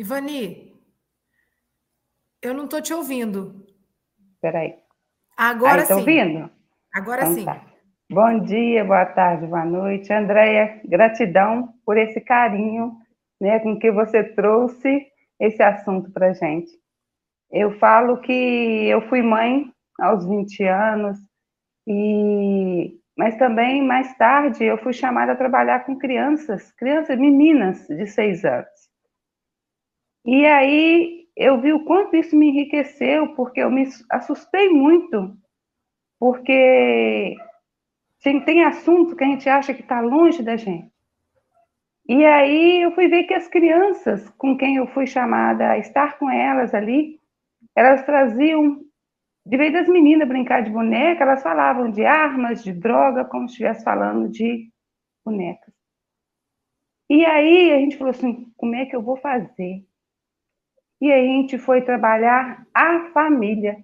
Ivani, eu não estou te ouvindo. Espera Agora aí, sim. ouvindo? Agora Então sim. tá. Bom dia, boa tarde, boa noite. Andréia, gratidão por esse carinho né, com que você trouxe esse assunto para gente. Eu falo que eu fui mãe aos 20 anos, e mas também mais tarde eu fui chamada a trabalhar com crianças, crianças, meninas de seis anos. E aí eu vi o quanto isso me enriqueceu, porque eu me assustei muito, porque tem, assunto que a gente acha que está longe da gente. E aí eu fui ver que as crianças com quem eu fui chamada a estar com elas ali, elas traziam, de vez das meninas brincar de boneca, elas falavam de armas, de droga, como se estivesse falando de bonecas. E aí a gente falou assim, como é que eu vou fazer? E aí a gente foi trabalhar a família,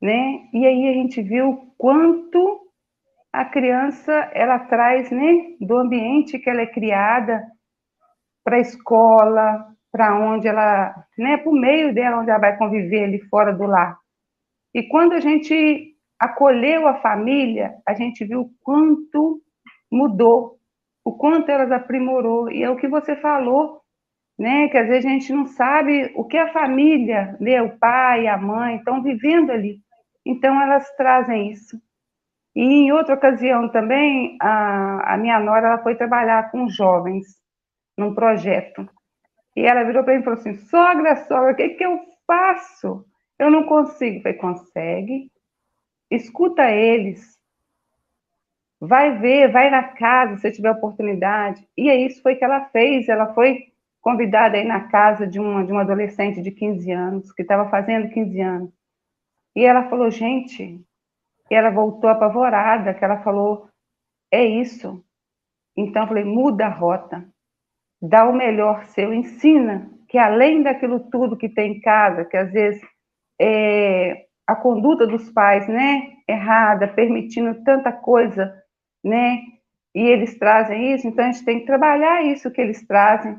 né? E aí a gente viu quanto a criança ela traz, né, do ambiente que ela é criada para a escola, para onde ela, né, para o meio dela onde ela vai conviver ali fora do lar. E quando a gente acolheu a família, a gente viu quanto mudou, o quanto elas aprimorou. E é o que você falou, né? Que às vezes a gente não sabe o que a família, né, o pai, a mãe estão vivendo ali. Então elas trazem isso. E em outra ocasião também, a, a minha nora ela foi trabalhar com jovens num projeto. E ela virou para mim e falou assim: sogra, sogra, o que, que eu faço? Eu não consigo. Eu falei: consegue. Escuta eles. Vai ver, vai na casa se tiver oportunidade. E aí, isso foi que ela fez. Ela foi convidada aí na casa de uma, de uma adolescente de 15 anos, que estava fazendo 15 anos. E ela falou: gente, e ela voltou apavorada, que ela falou: é isso. Então, eu falei: muda a rota, dá o melhor seu, ensina que além daquilo tudo que tem em casa, que às vezes é a conduta dos pais, né, errada, permitindo tanta coisa, né, e eles trazem isso, então a gente tem que trabalhar isso que eles trazem,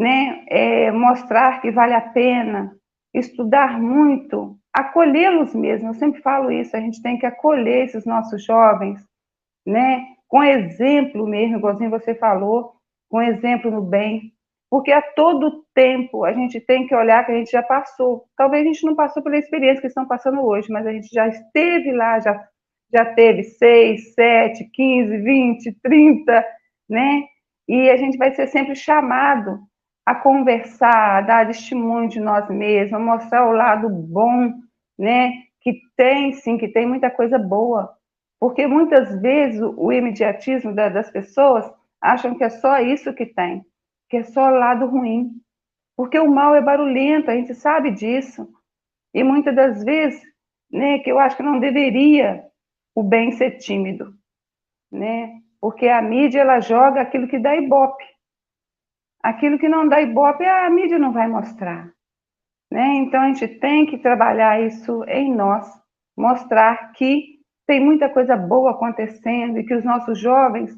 né, é, mostrar que vale a pena, estudar muito, acolhê-los mesmo. Eu sempre falo isso, a gente tem que acolher esses nossos jovens, né? Com exemplo mesmo, igualzinho você falou, com exemplo no bem. Porque a todo tempo a gente tem que olhar que a gente já passou. Talvez a gente não passou pela experiência que estão passando hoje, mas a gente já esteve lá, já, já teve 6, 7, 15, 20, 30, né? E a gente vai ser sempre chamado a conversar, a dar testemunho de nós mesmos, a mostrar o lado bom, né? Que tem, sim, que tem muita coisa boa. Porque muitas vezes o imediatismo das pessoas acham que é só isso que tem, que é só o lado ruim. Porque o mal é barulhento, a gente sabe disso. E muitas das vezes, né, que eu acho que não deveria o bem ser tímido, né? Porque a mídia ela joga aquilo que dá ibope. Aquilo que não dá ibope, a mídia não vai mostrar. Né? Então, a gente tem que trabalhar isso em nós, mostrar que tem muita coisa boa acontecendo e que os nossos jovens,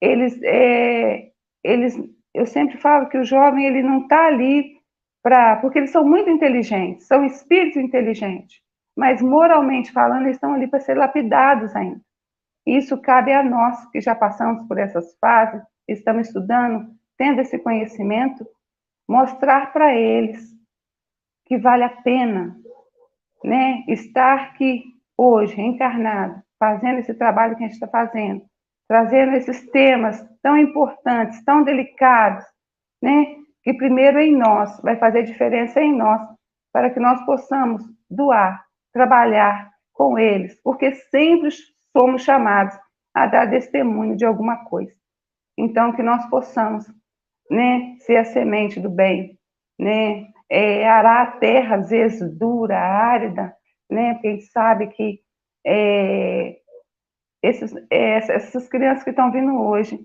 eles, é, eles eu sempre falo que o jovem ele não está ali para, porque eles são muito inteligentes, são espíritos inteligentes, mas moralmente falando, eles estão ali para ser lapidados ainda. Isso cabe a nós que já passamos por essas fases, estamos estudando, tendo esse conhecimento, mostrar para eles que vale a pena né, estar aqui hoje, encarnado, fazendo esse trabalho que a gente está fazendo, trazendo esses temas tão importantes, tão delicados, né, que primeiro em nós, vai fazer diferença em nós, para que nós possamos doar, trabalhar com eles, porque sempre somos chamados a dar testemunho de alguma coisa. Então, que nós possamos né, ser a semente do bem, né, é, arar a terra, às vezes dura, árida, né? Porque a gente sabe que é, esses, é, essas crianças que estão vindo hoje,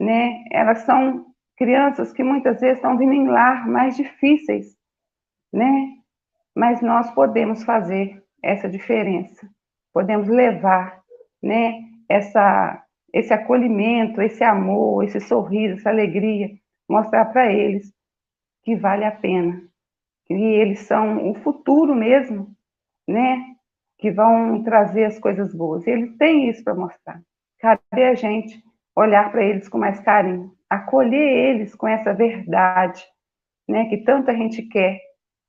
né? Elas são crianças que muitas vezes estão vindo em lar mais difíceis, né? Mas nós podemos fazer essa diferença, podemos levar, né? Essa, esse acolhimento, esse amor, esse sorriso, essa alegria, mostrar para eles que vale a pena, que eles são o futuro mesmo, né? Que vão trazer as coisas boas. Eles têm isso para mostrar. Cabe a gente olhar para eles com mais carinho, acolher eles com essa verdade, né? Que tanta gente quer,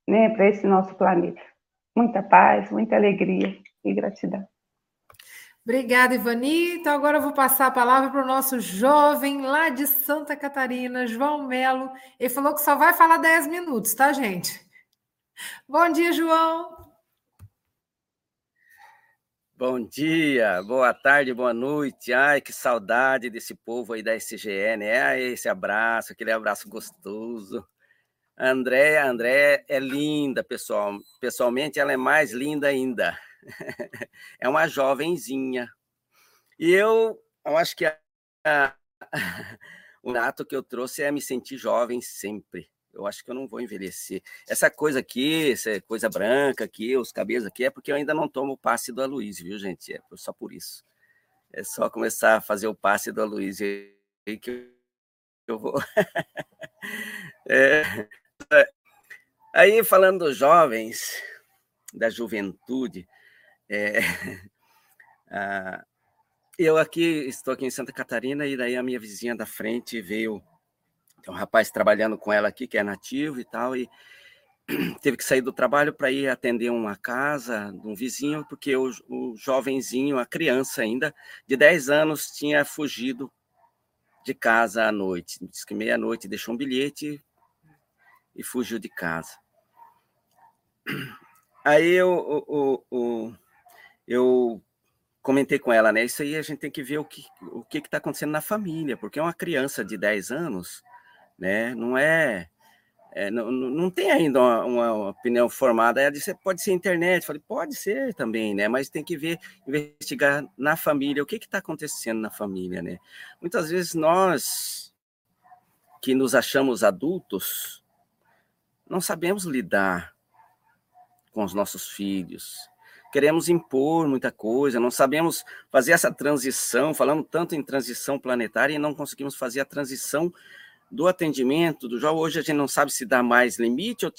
né? Para esse nosso planeta. Muita paz, muita alegria e gratidão. Obrigada, Ivani. Então, agora eu vou passar a palavra para o nosso jovem lá de Santa Catarina, João Melo. Ele falou que só vai falar 10 minutos, tá, gente? Bom dia, João. Bom dia, boa tarde, boa noite. Ai, que saudade desse povo aí da SGE, né? Ai, esse abraço, aquele abraço gostoso. André, André é linda, pessoal. Pessoalmente, ela é mais linda ainda. é uma jovenzinha. E eu, eu acho que a, a, o nato que eu trouxe é me sentir jovem sempre. Eu acho que eu não vou envelhecer. Essa coisa aqui, essa coisa branca aqui, os cabelos aqui, é porque eu ainda não tomo o passe do Aloysio, viu, gente? É só por isso. É só começar a fazer o passe do Aloysio aí que eu vou. é, aí, falando dos jovens, da juventude, é, ah, eu aqui estou aqui em Santa Catarina e daí a minha vizinha da frente veio, tem um rapaz trabalhando com ela aqui que é nativo e tal e teve que sair do trabalho para ir atender uma casa de um vizinho porque o, o jovenzinho, a criança ainda de 10 anos tinha fugido de casa à noite, disse que meia noite deixou um bilhete e fugiu de casa. Aí o, o, o eu comentei com ela, né? Isso aí a gente tem que ver o que o que está acontecendo na família, porque uma criança de 10 anos, né? Não é, é não, não tem ainda uma, uma, opinião formada. Ela disse, pode ser internet. Eu falei, pode ser também, né? Mas tem que ver, investigar na família, o que está acontecendo na família, né? Muitas vezes nós que nos achamos adultos não sabemos lidar com os nossos filhos, queremos impor muita coisa, não sabemos fazer essa transição, falando tanto em transição planetária e não conseguimos fazer a transição do atendimento do jovem. Hoje a gente não sabe se dá mais limite ou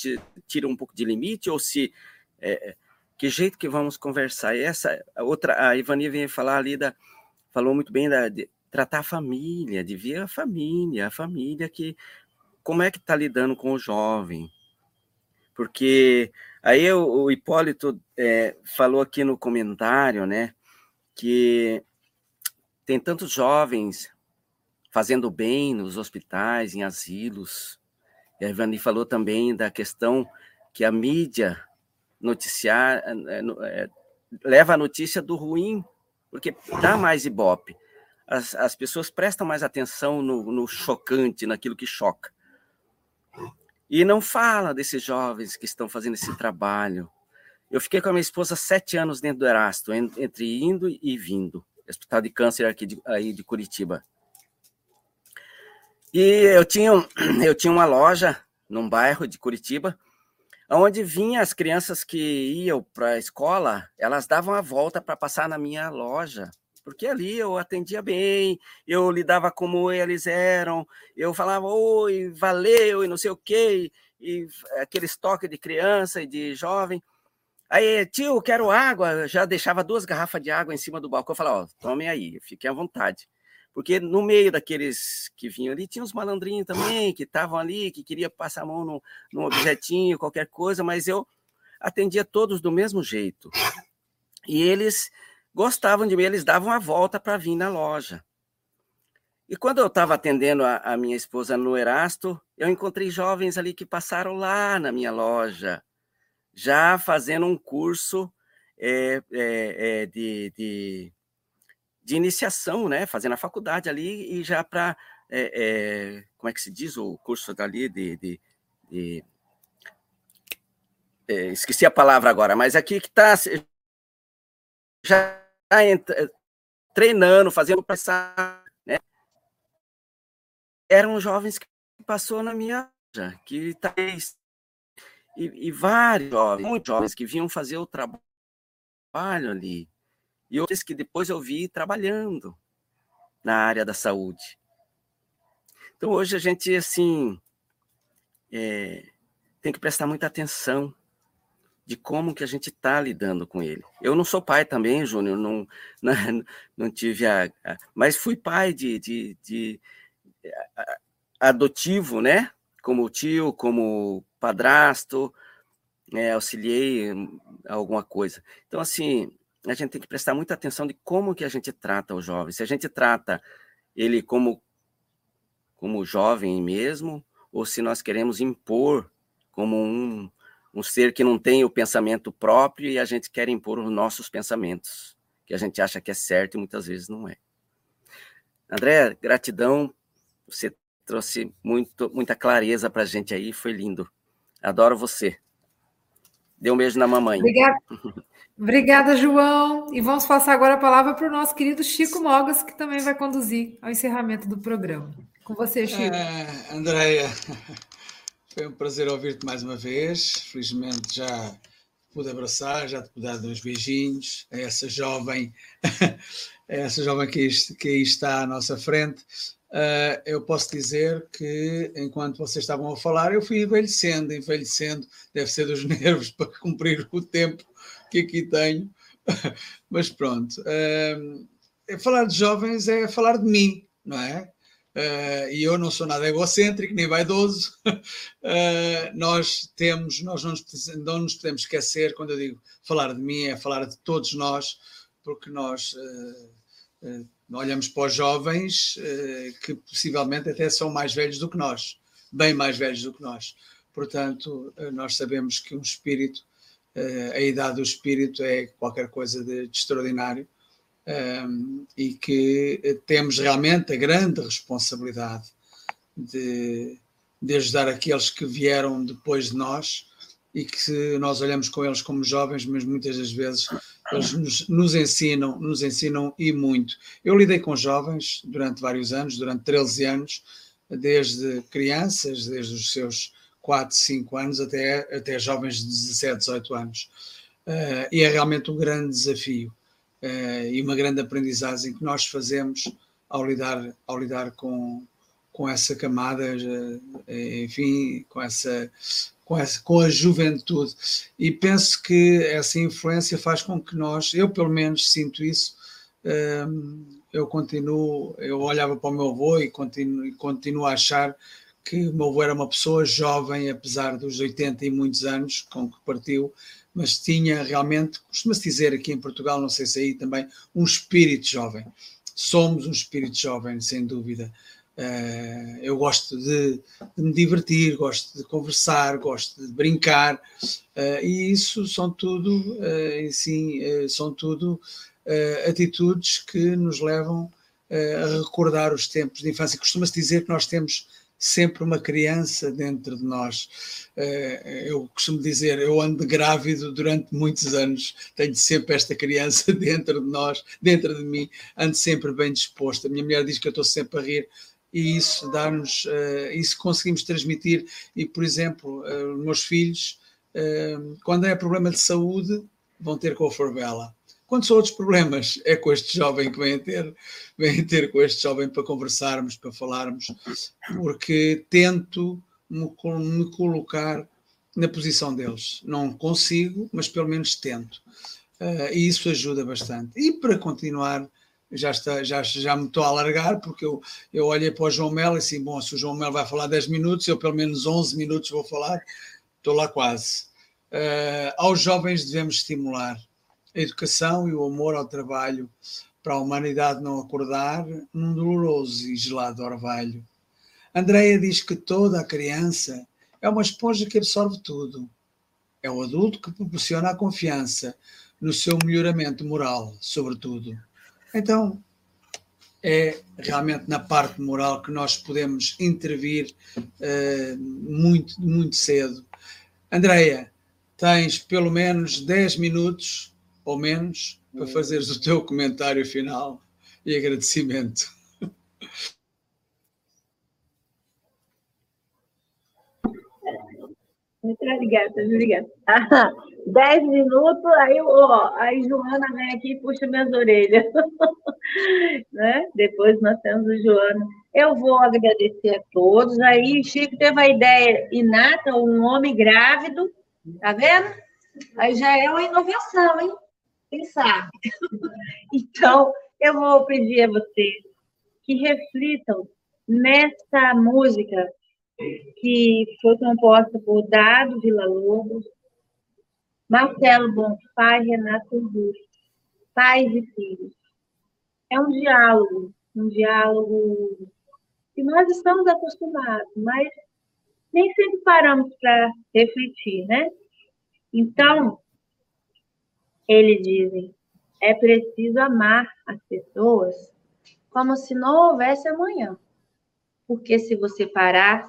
tira um pouco de limite ou se é, é, que jeito que vamos conversar. E essa outra, a Ivani vem falar ali da, falou muito bem da de tratar a família, de ver a família, a família que como é que está lidando com o jovem, porque aí o, o Hipólito é, falou aqui no comentário, né, que tem tantos jovens fazendo bem nos hospitais, em asilos. E a Ivani falou também da questão que a mídia noticiar é, é, leva a notícia do ruim, porque dá mais ibope. As, as pessoas prestam mais atenção no, no chocante, naquilo que choca. E não fala desses jovens que estão fazendo esse trabalho. Eu fiquei com a minha esposa sete anos dentro do Erasto, entre indo e vindo. Hospital de Câncer aqui de, aí de Curitiba. E eu tinha, eu tinha uma loja num bairro de Curitiba, onde vinha as crianças que iam para a escola, elas davam a volta para passar na minha loja porque ali eu atendia bem, eu lidava como eles eram, eu falava oi, valeu e não sei o quê, e, e aquele estoque de criança e de jovem. Aí, tio, quero água, já deixava duas garrafas de água em cima do balcão, eu falava, ó, tomem aí, fiquem à vontade. Porque no meio daqueles que vinham ali, tinha uns malandrinhos também, que estavam ali, que queria passar a mão num, num objetinho, qualquer coisa, mas eu atendia todos do mesmo jeito. E eles gostavam de mim, eles davam a volta para vir na loja. E quando eu estava atendendo a, a, minha esposa no Erasto, eu encontrei jovens ali que passaram lá na minha loja, já fazendo um curso é, é, é, de, de, de, iniciação, né? Fazendo a faculdade ali e já para, é, é, como é que se diz o curso dali de, de, de é, esqueci a palavra agora, mas aqui que está já entra, treinando, fazendo passar, né? Eram jovens que passou na minha que tá, e, e vários jovens, muitos jovens que vinham fazer o trabalho ali e outros que depois eu vi trabalhando na área da saúde. Então hoje a gente assim é, tem que prestar muita atenção de como que a gente está lidando com ele. Eu não sou pai também, Júnior, não, não, não tive a, a, Mas fui pai de, de, de adotivo, né? Como tio, como padrasto, né? auxiliei alguma coisa. Então, assim, a gente tem que prestar muita atenção de como que a gente trata o jovem. Se a gente trata ele como, como jovem mesmo, ou se nós queremos impor como um, um ser que não tem o pensamento próprio e a gente quer impor os nossos pensamentos, que a gente acha que é certo e muitas vezes não é. André, gratidão, você trouxe muito, muita clareza para a gente aí, foi lindo. Adoro você. Dê um beijo na mamãe. Obrigada. Obrigada, João. E vamos passar agora a palavra para o nosso querido Chico Mogas, que também vai conduzir ao encerramento do programa. Com você, Chico. É, Andréia, foi um prazer ouvir-te mais uma vez. Felizmente já pude abraçar, já te pude dar uns beijinhos a essa jovem, a essa jovem que, que aí está à nossa frente. Uh, eu posso dizer que enquanto vocês estavam a falar, eu fui envelhecendo, envelhecendo, deve ser dos nervos para cumprir o tempo que aqui tenho, mas pronto. Uh, falar de jovens é falar de mim, não é? Uh, e eu não sou nada egocêntrico nem vaidoso. Uh, nós temos, nós não nos, não nos, podemos esquecer, quando eu digo falar de mim, é falar de todos nós, porque nós uh, olhamos para os jovens que possivelmente até são mais velhos do que nós, bem mais velhos do que nós. Portanto, nós sabemos que um espírito, a idade do espírito é qualquer coisa de, de extraordinário e que temos realmente a grande responsabilidade de, de ajudar aqueles que vieram depois de nós e que nós olhamos com eles como jovens, mas muitas das vezes eles nos, nos, ensinam, nos ensinam e muito. Eu lidei com jovens durante vários anos, durante 13 anos, desde crianças, desde os seus 4, 5 anos até, até jovens de 17, 18 anos. Uh, e é realmente um grande desafio uh, e uma grande aprendizagem que nós fazemos ao lidar, ao lidar com, com essa camada, uh, enfim, com essa, com essa com a juventude. E penso que essa influência faz com que nós, eu pelo menos sinto isso, uh, eu continuo, eu olhava para o meu avô e continuo, e continuo a achar que o meu avô era uma pessoa jovem, apesar dos 80 e muitos anos com que partiu, mas tinha realmente, costuma-se dizer aqui em Portugal, não sei se aí também, um espírito jovem. Somos um espírito jovem, sem dúvida. Uh, eu gosto de, de, me divertir, gosto de conversar, gosto de brincar, uh, e isso são tudo, uh, sim, são tudo atitudes que nos levam a recordar os tempos de infância. Costuma-se dizer que nós temos sempre uma criança dentro de nós. Eh, eu costumo dizer, eu ando grávido durante muitos anos, tenho sempre esta criança dentro de nós, dentro de mim, ando sempre bem disposto. A minha mulher diz que eu estou sempre a rir e isso dá-nos, eh, isso conseguimos transmitir. E, por exemplo, eh, os meus filhos, quando é problema de saúde, vão ter com a Forbela quando são outros problemas, é com este jovem que vem ter, vem ter com este jovem para conversarmos, para falarmos, porque tento me, me colocar na posição deles. Não consigo, mas pelo menos tento. Uh, e isso ajuda bastante. E para continuar, já, está, já, já me estou a alargar, porque eu, eu olhei para o João Melo e assim, bom, se o João Melo vai falar 10 minutos, eu pelo menos 11 minutos vou falar, estou lá quase. Uh, aos jovens devemos estimular a educação e o amor ao trabalho para a humanidade não acordar num doloroso e gelado orvalho. Andreia diz que toda a criança é uma esponja que absorve tudo. É o adulto que proporciona a confiança no seu melhoramento moral, sobretudo. Então, é realmente na parte moral que nós podemos intervir uh, muito, muito cedo. Andreia, tens pelo menos 10 minutos ou menos para fazeres o teu comentário final e agradecimento. Muito obrigada, obrigada. Ah, dez minutos, aí, ó, aí Joana vem aqui e puxa minhas orelhas. né? Depois nós temos o Joana. Eu vou agradecer a todos. Aí Chico teve a ideia inata, um homem grávido, tá vendo? Aí já é uma inovação, hein? Sabe? então, eu vou pedir a vocês que reflitam nessa música que foi composta por Dado Vila Lobos, Marcelo Bonfá e Renato Augusto, pais e filhos. É um diálogo, um diálogo que nós estamos acostumados, mas nem sempre paramos para refletir, né? Então, eles dizem, é preciso amar as pessoas como se não houvesse amanhã. Porque se você parar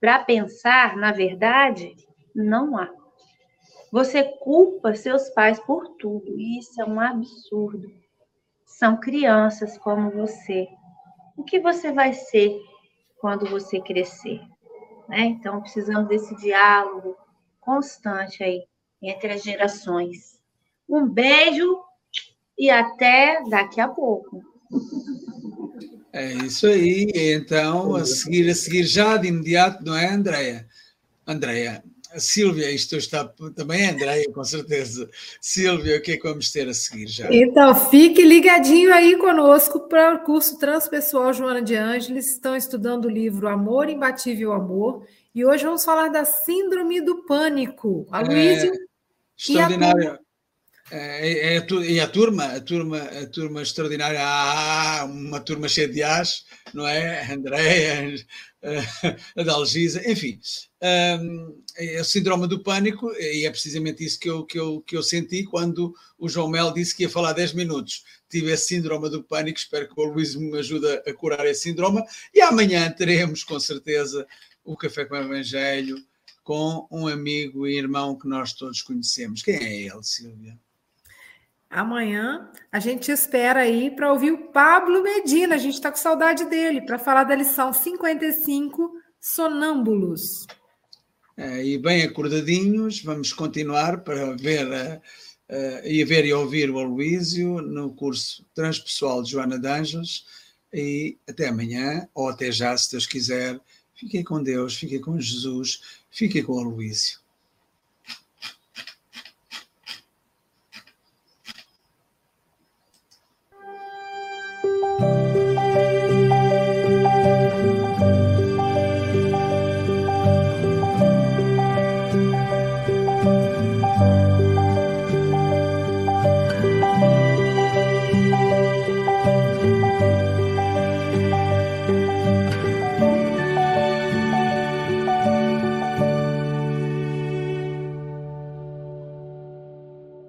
para pensar, na verdade, não há. Você culpa seus pais por tudo, e isso é um absurdo. São crianças como você. O que você vai ser quando você crescer? Né? Então, precisamos desse diálogo constante aí entre as gerações. Um beijo e até daqui a pouco. É isso aí. Então, a seguir, a seguir já de imediato, não é, Andréia? Andréia, a Sílvia, isto está também é Andréia, com certeza. Sílvia, o que é que vamos ter a seguir já? Então, fique ligadinho aí conosco para o curso Transpessoal Joana de Ângeles. Estão estudando o livro Amor Imbatível Amor. E hoje vamos falar da Síndrome do Pânico. A Luísa. É, extraordinária. É, é, é, e a turma, a turma, a turma extraordinária, ah, uma turma cheia de as, não é? Andréia, a Dalgisa, enfim. Um, é o síndrome do pânico, e é precisamente isso que eu, que, eu, que eu senti quando o João Mel disse que ia falar 10 minutos. Tive esse síndrome do pânico, espero que o Luís me ajude a curar esse síndrome. E amanhã teremos, com certeza, o Café com o Evangelho com um amigo e irmão que nós todos conhecemos. Quem é ele, Silvia? Amanhã a gente espera aí para ouvir o Pablo Medina. A gente está com saudade dele para falar da lição 55, Sonâmbulos. É, e bem acordadinhos, vamos continuar para ver uh, uh, e ver e ouvir o Aloísio no curso Transpessoal de Joana de Anjos. E até amanhã, ou até já, se Deus quiser. Fiquem com Deus, fiquem com Jesus, fiquem com o Aloísio.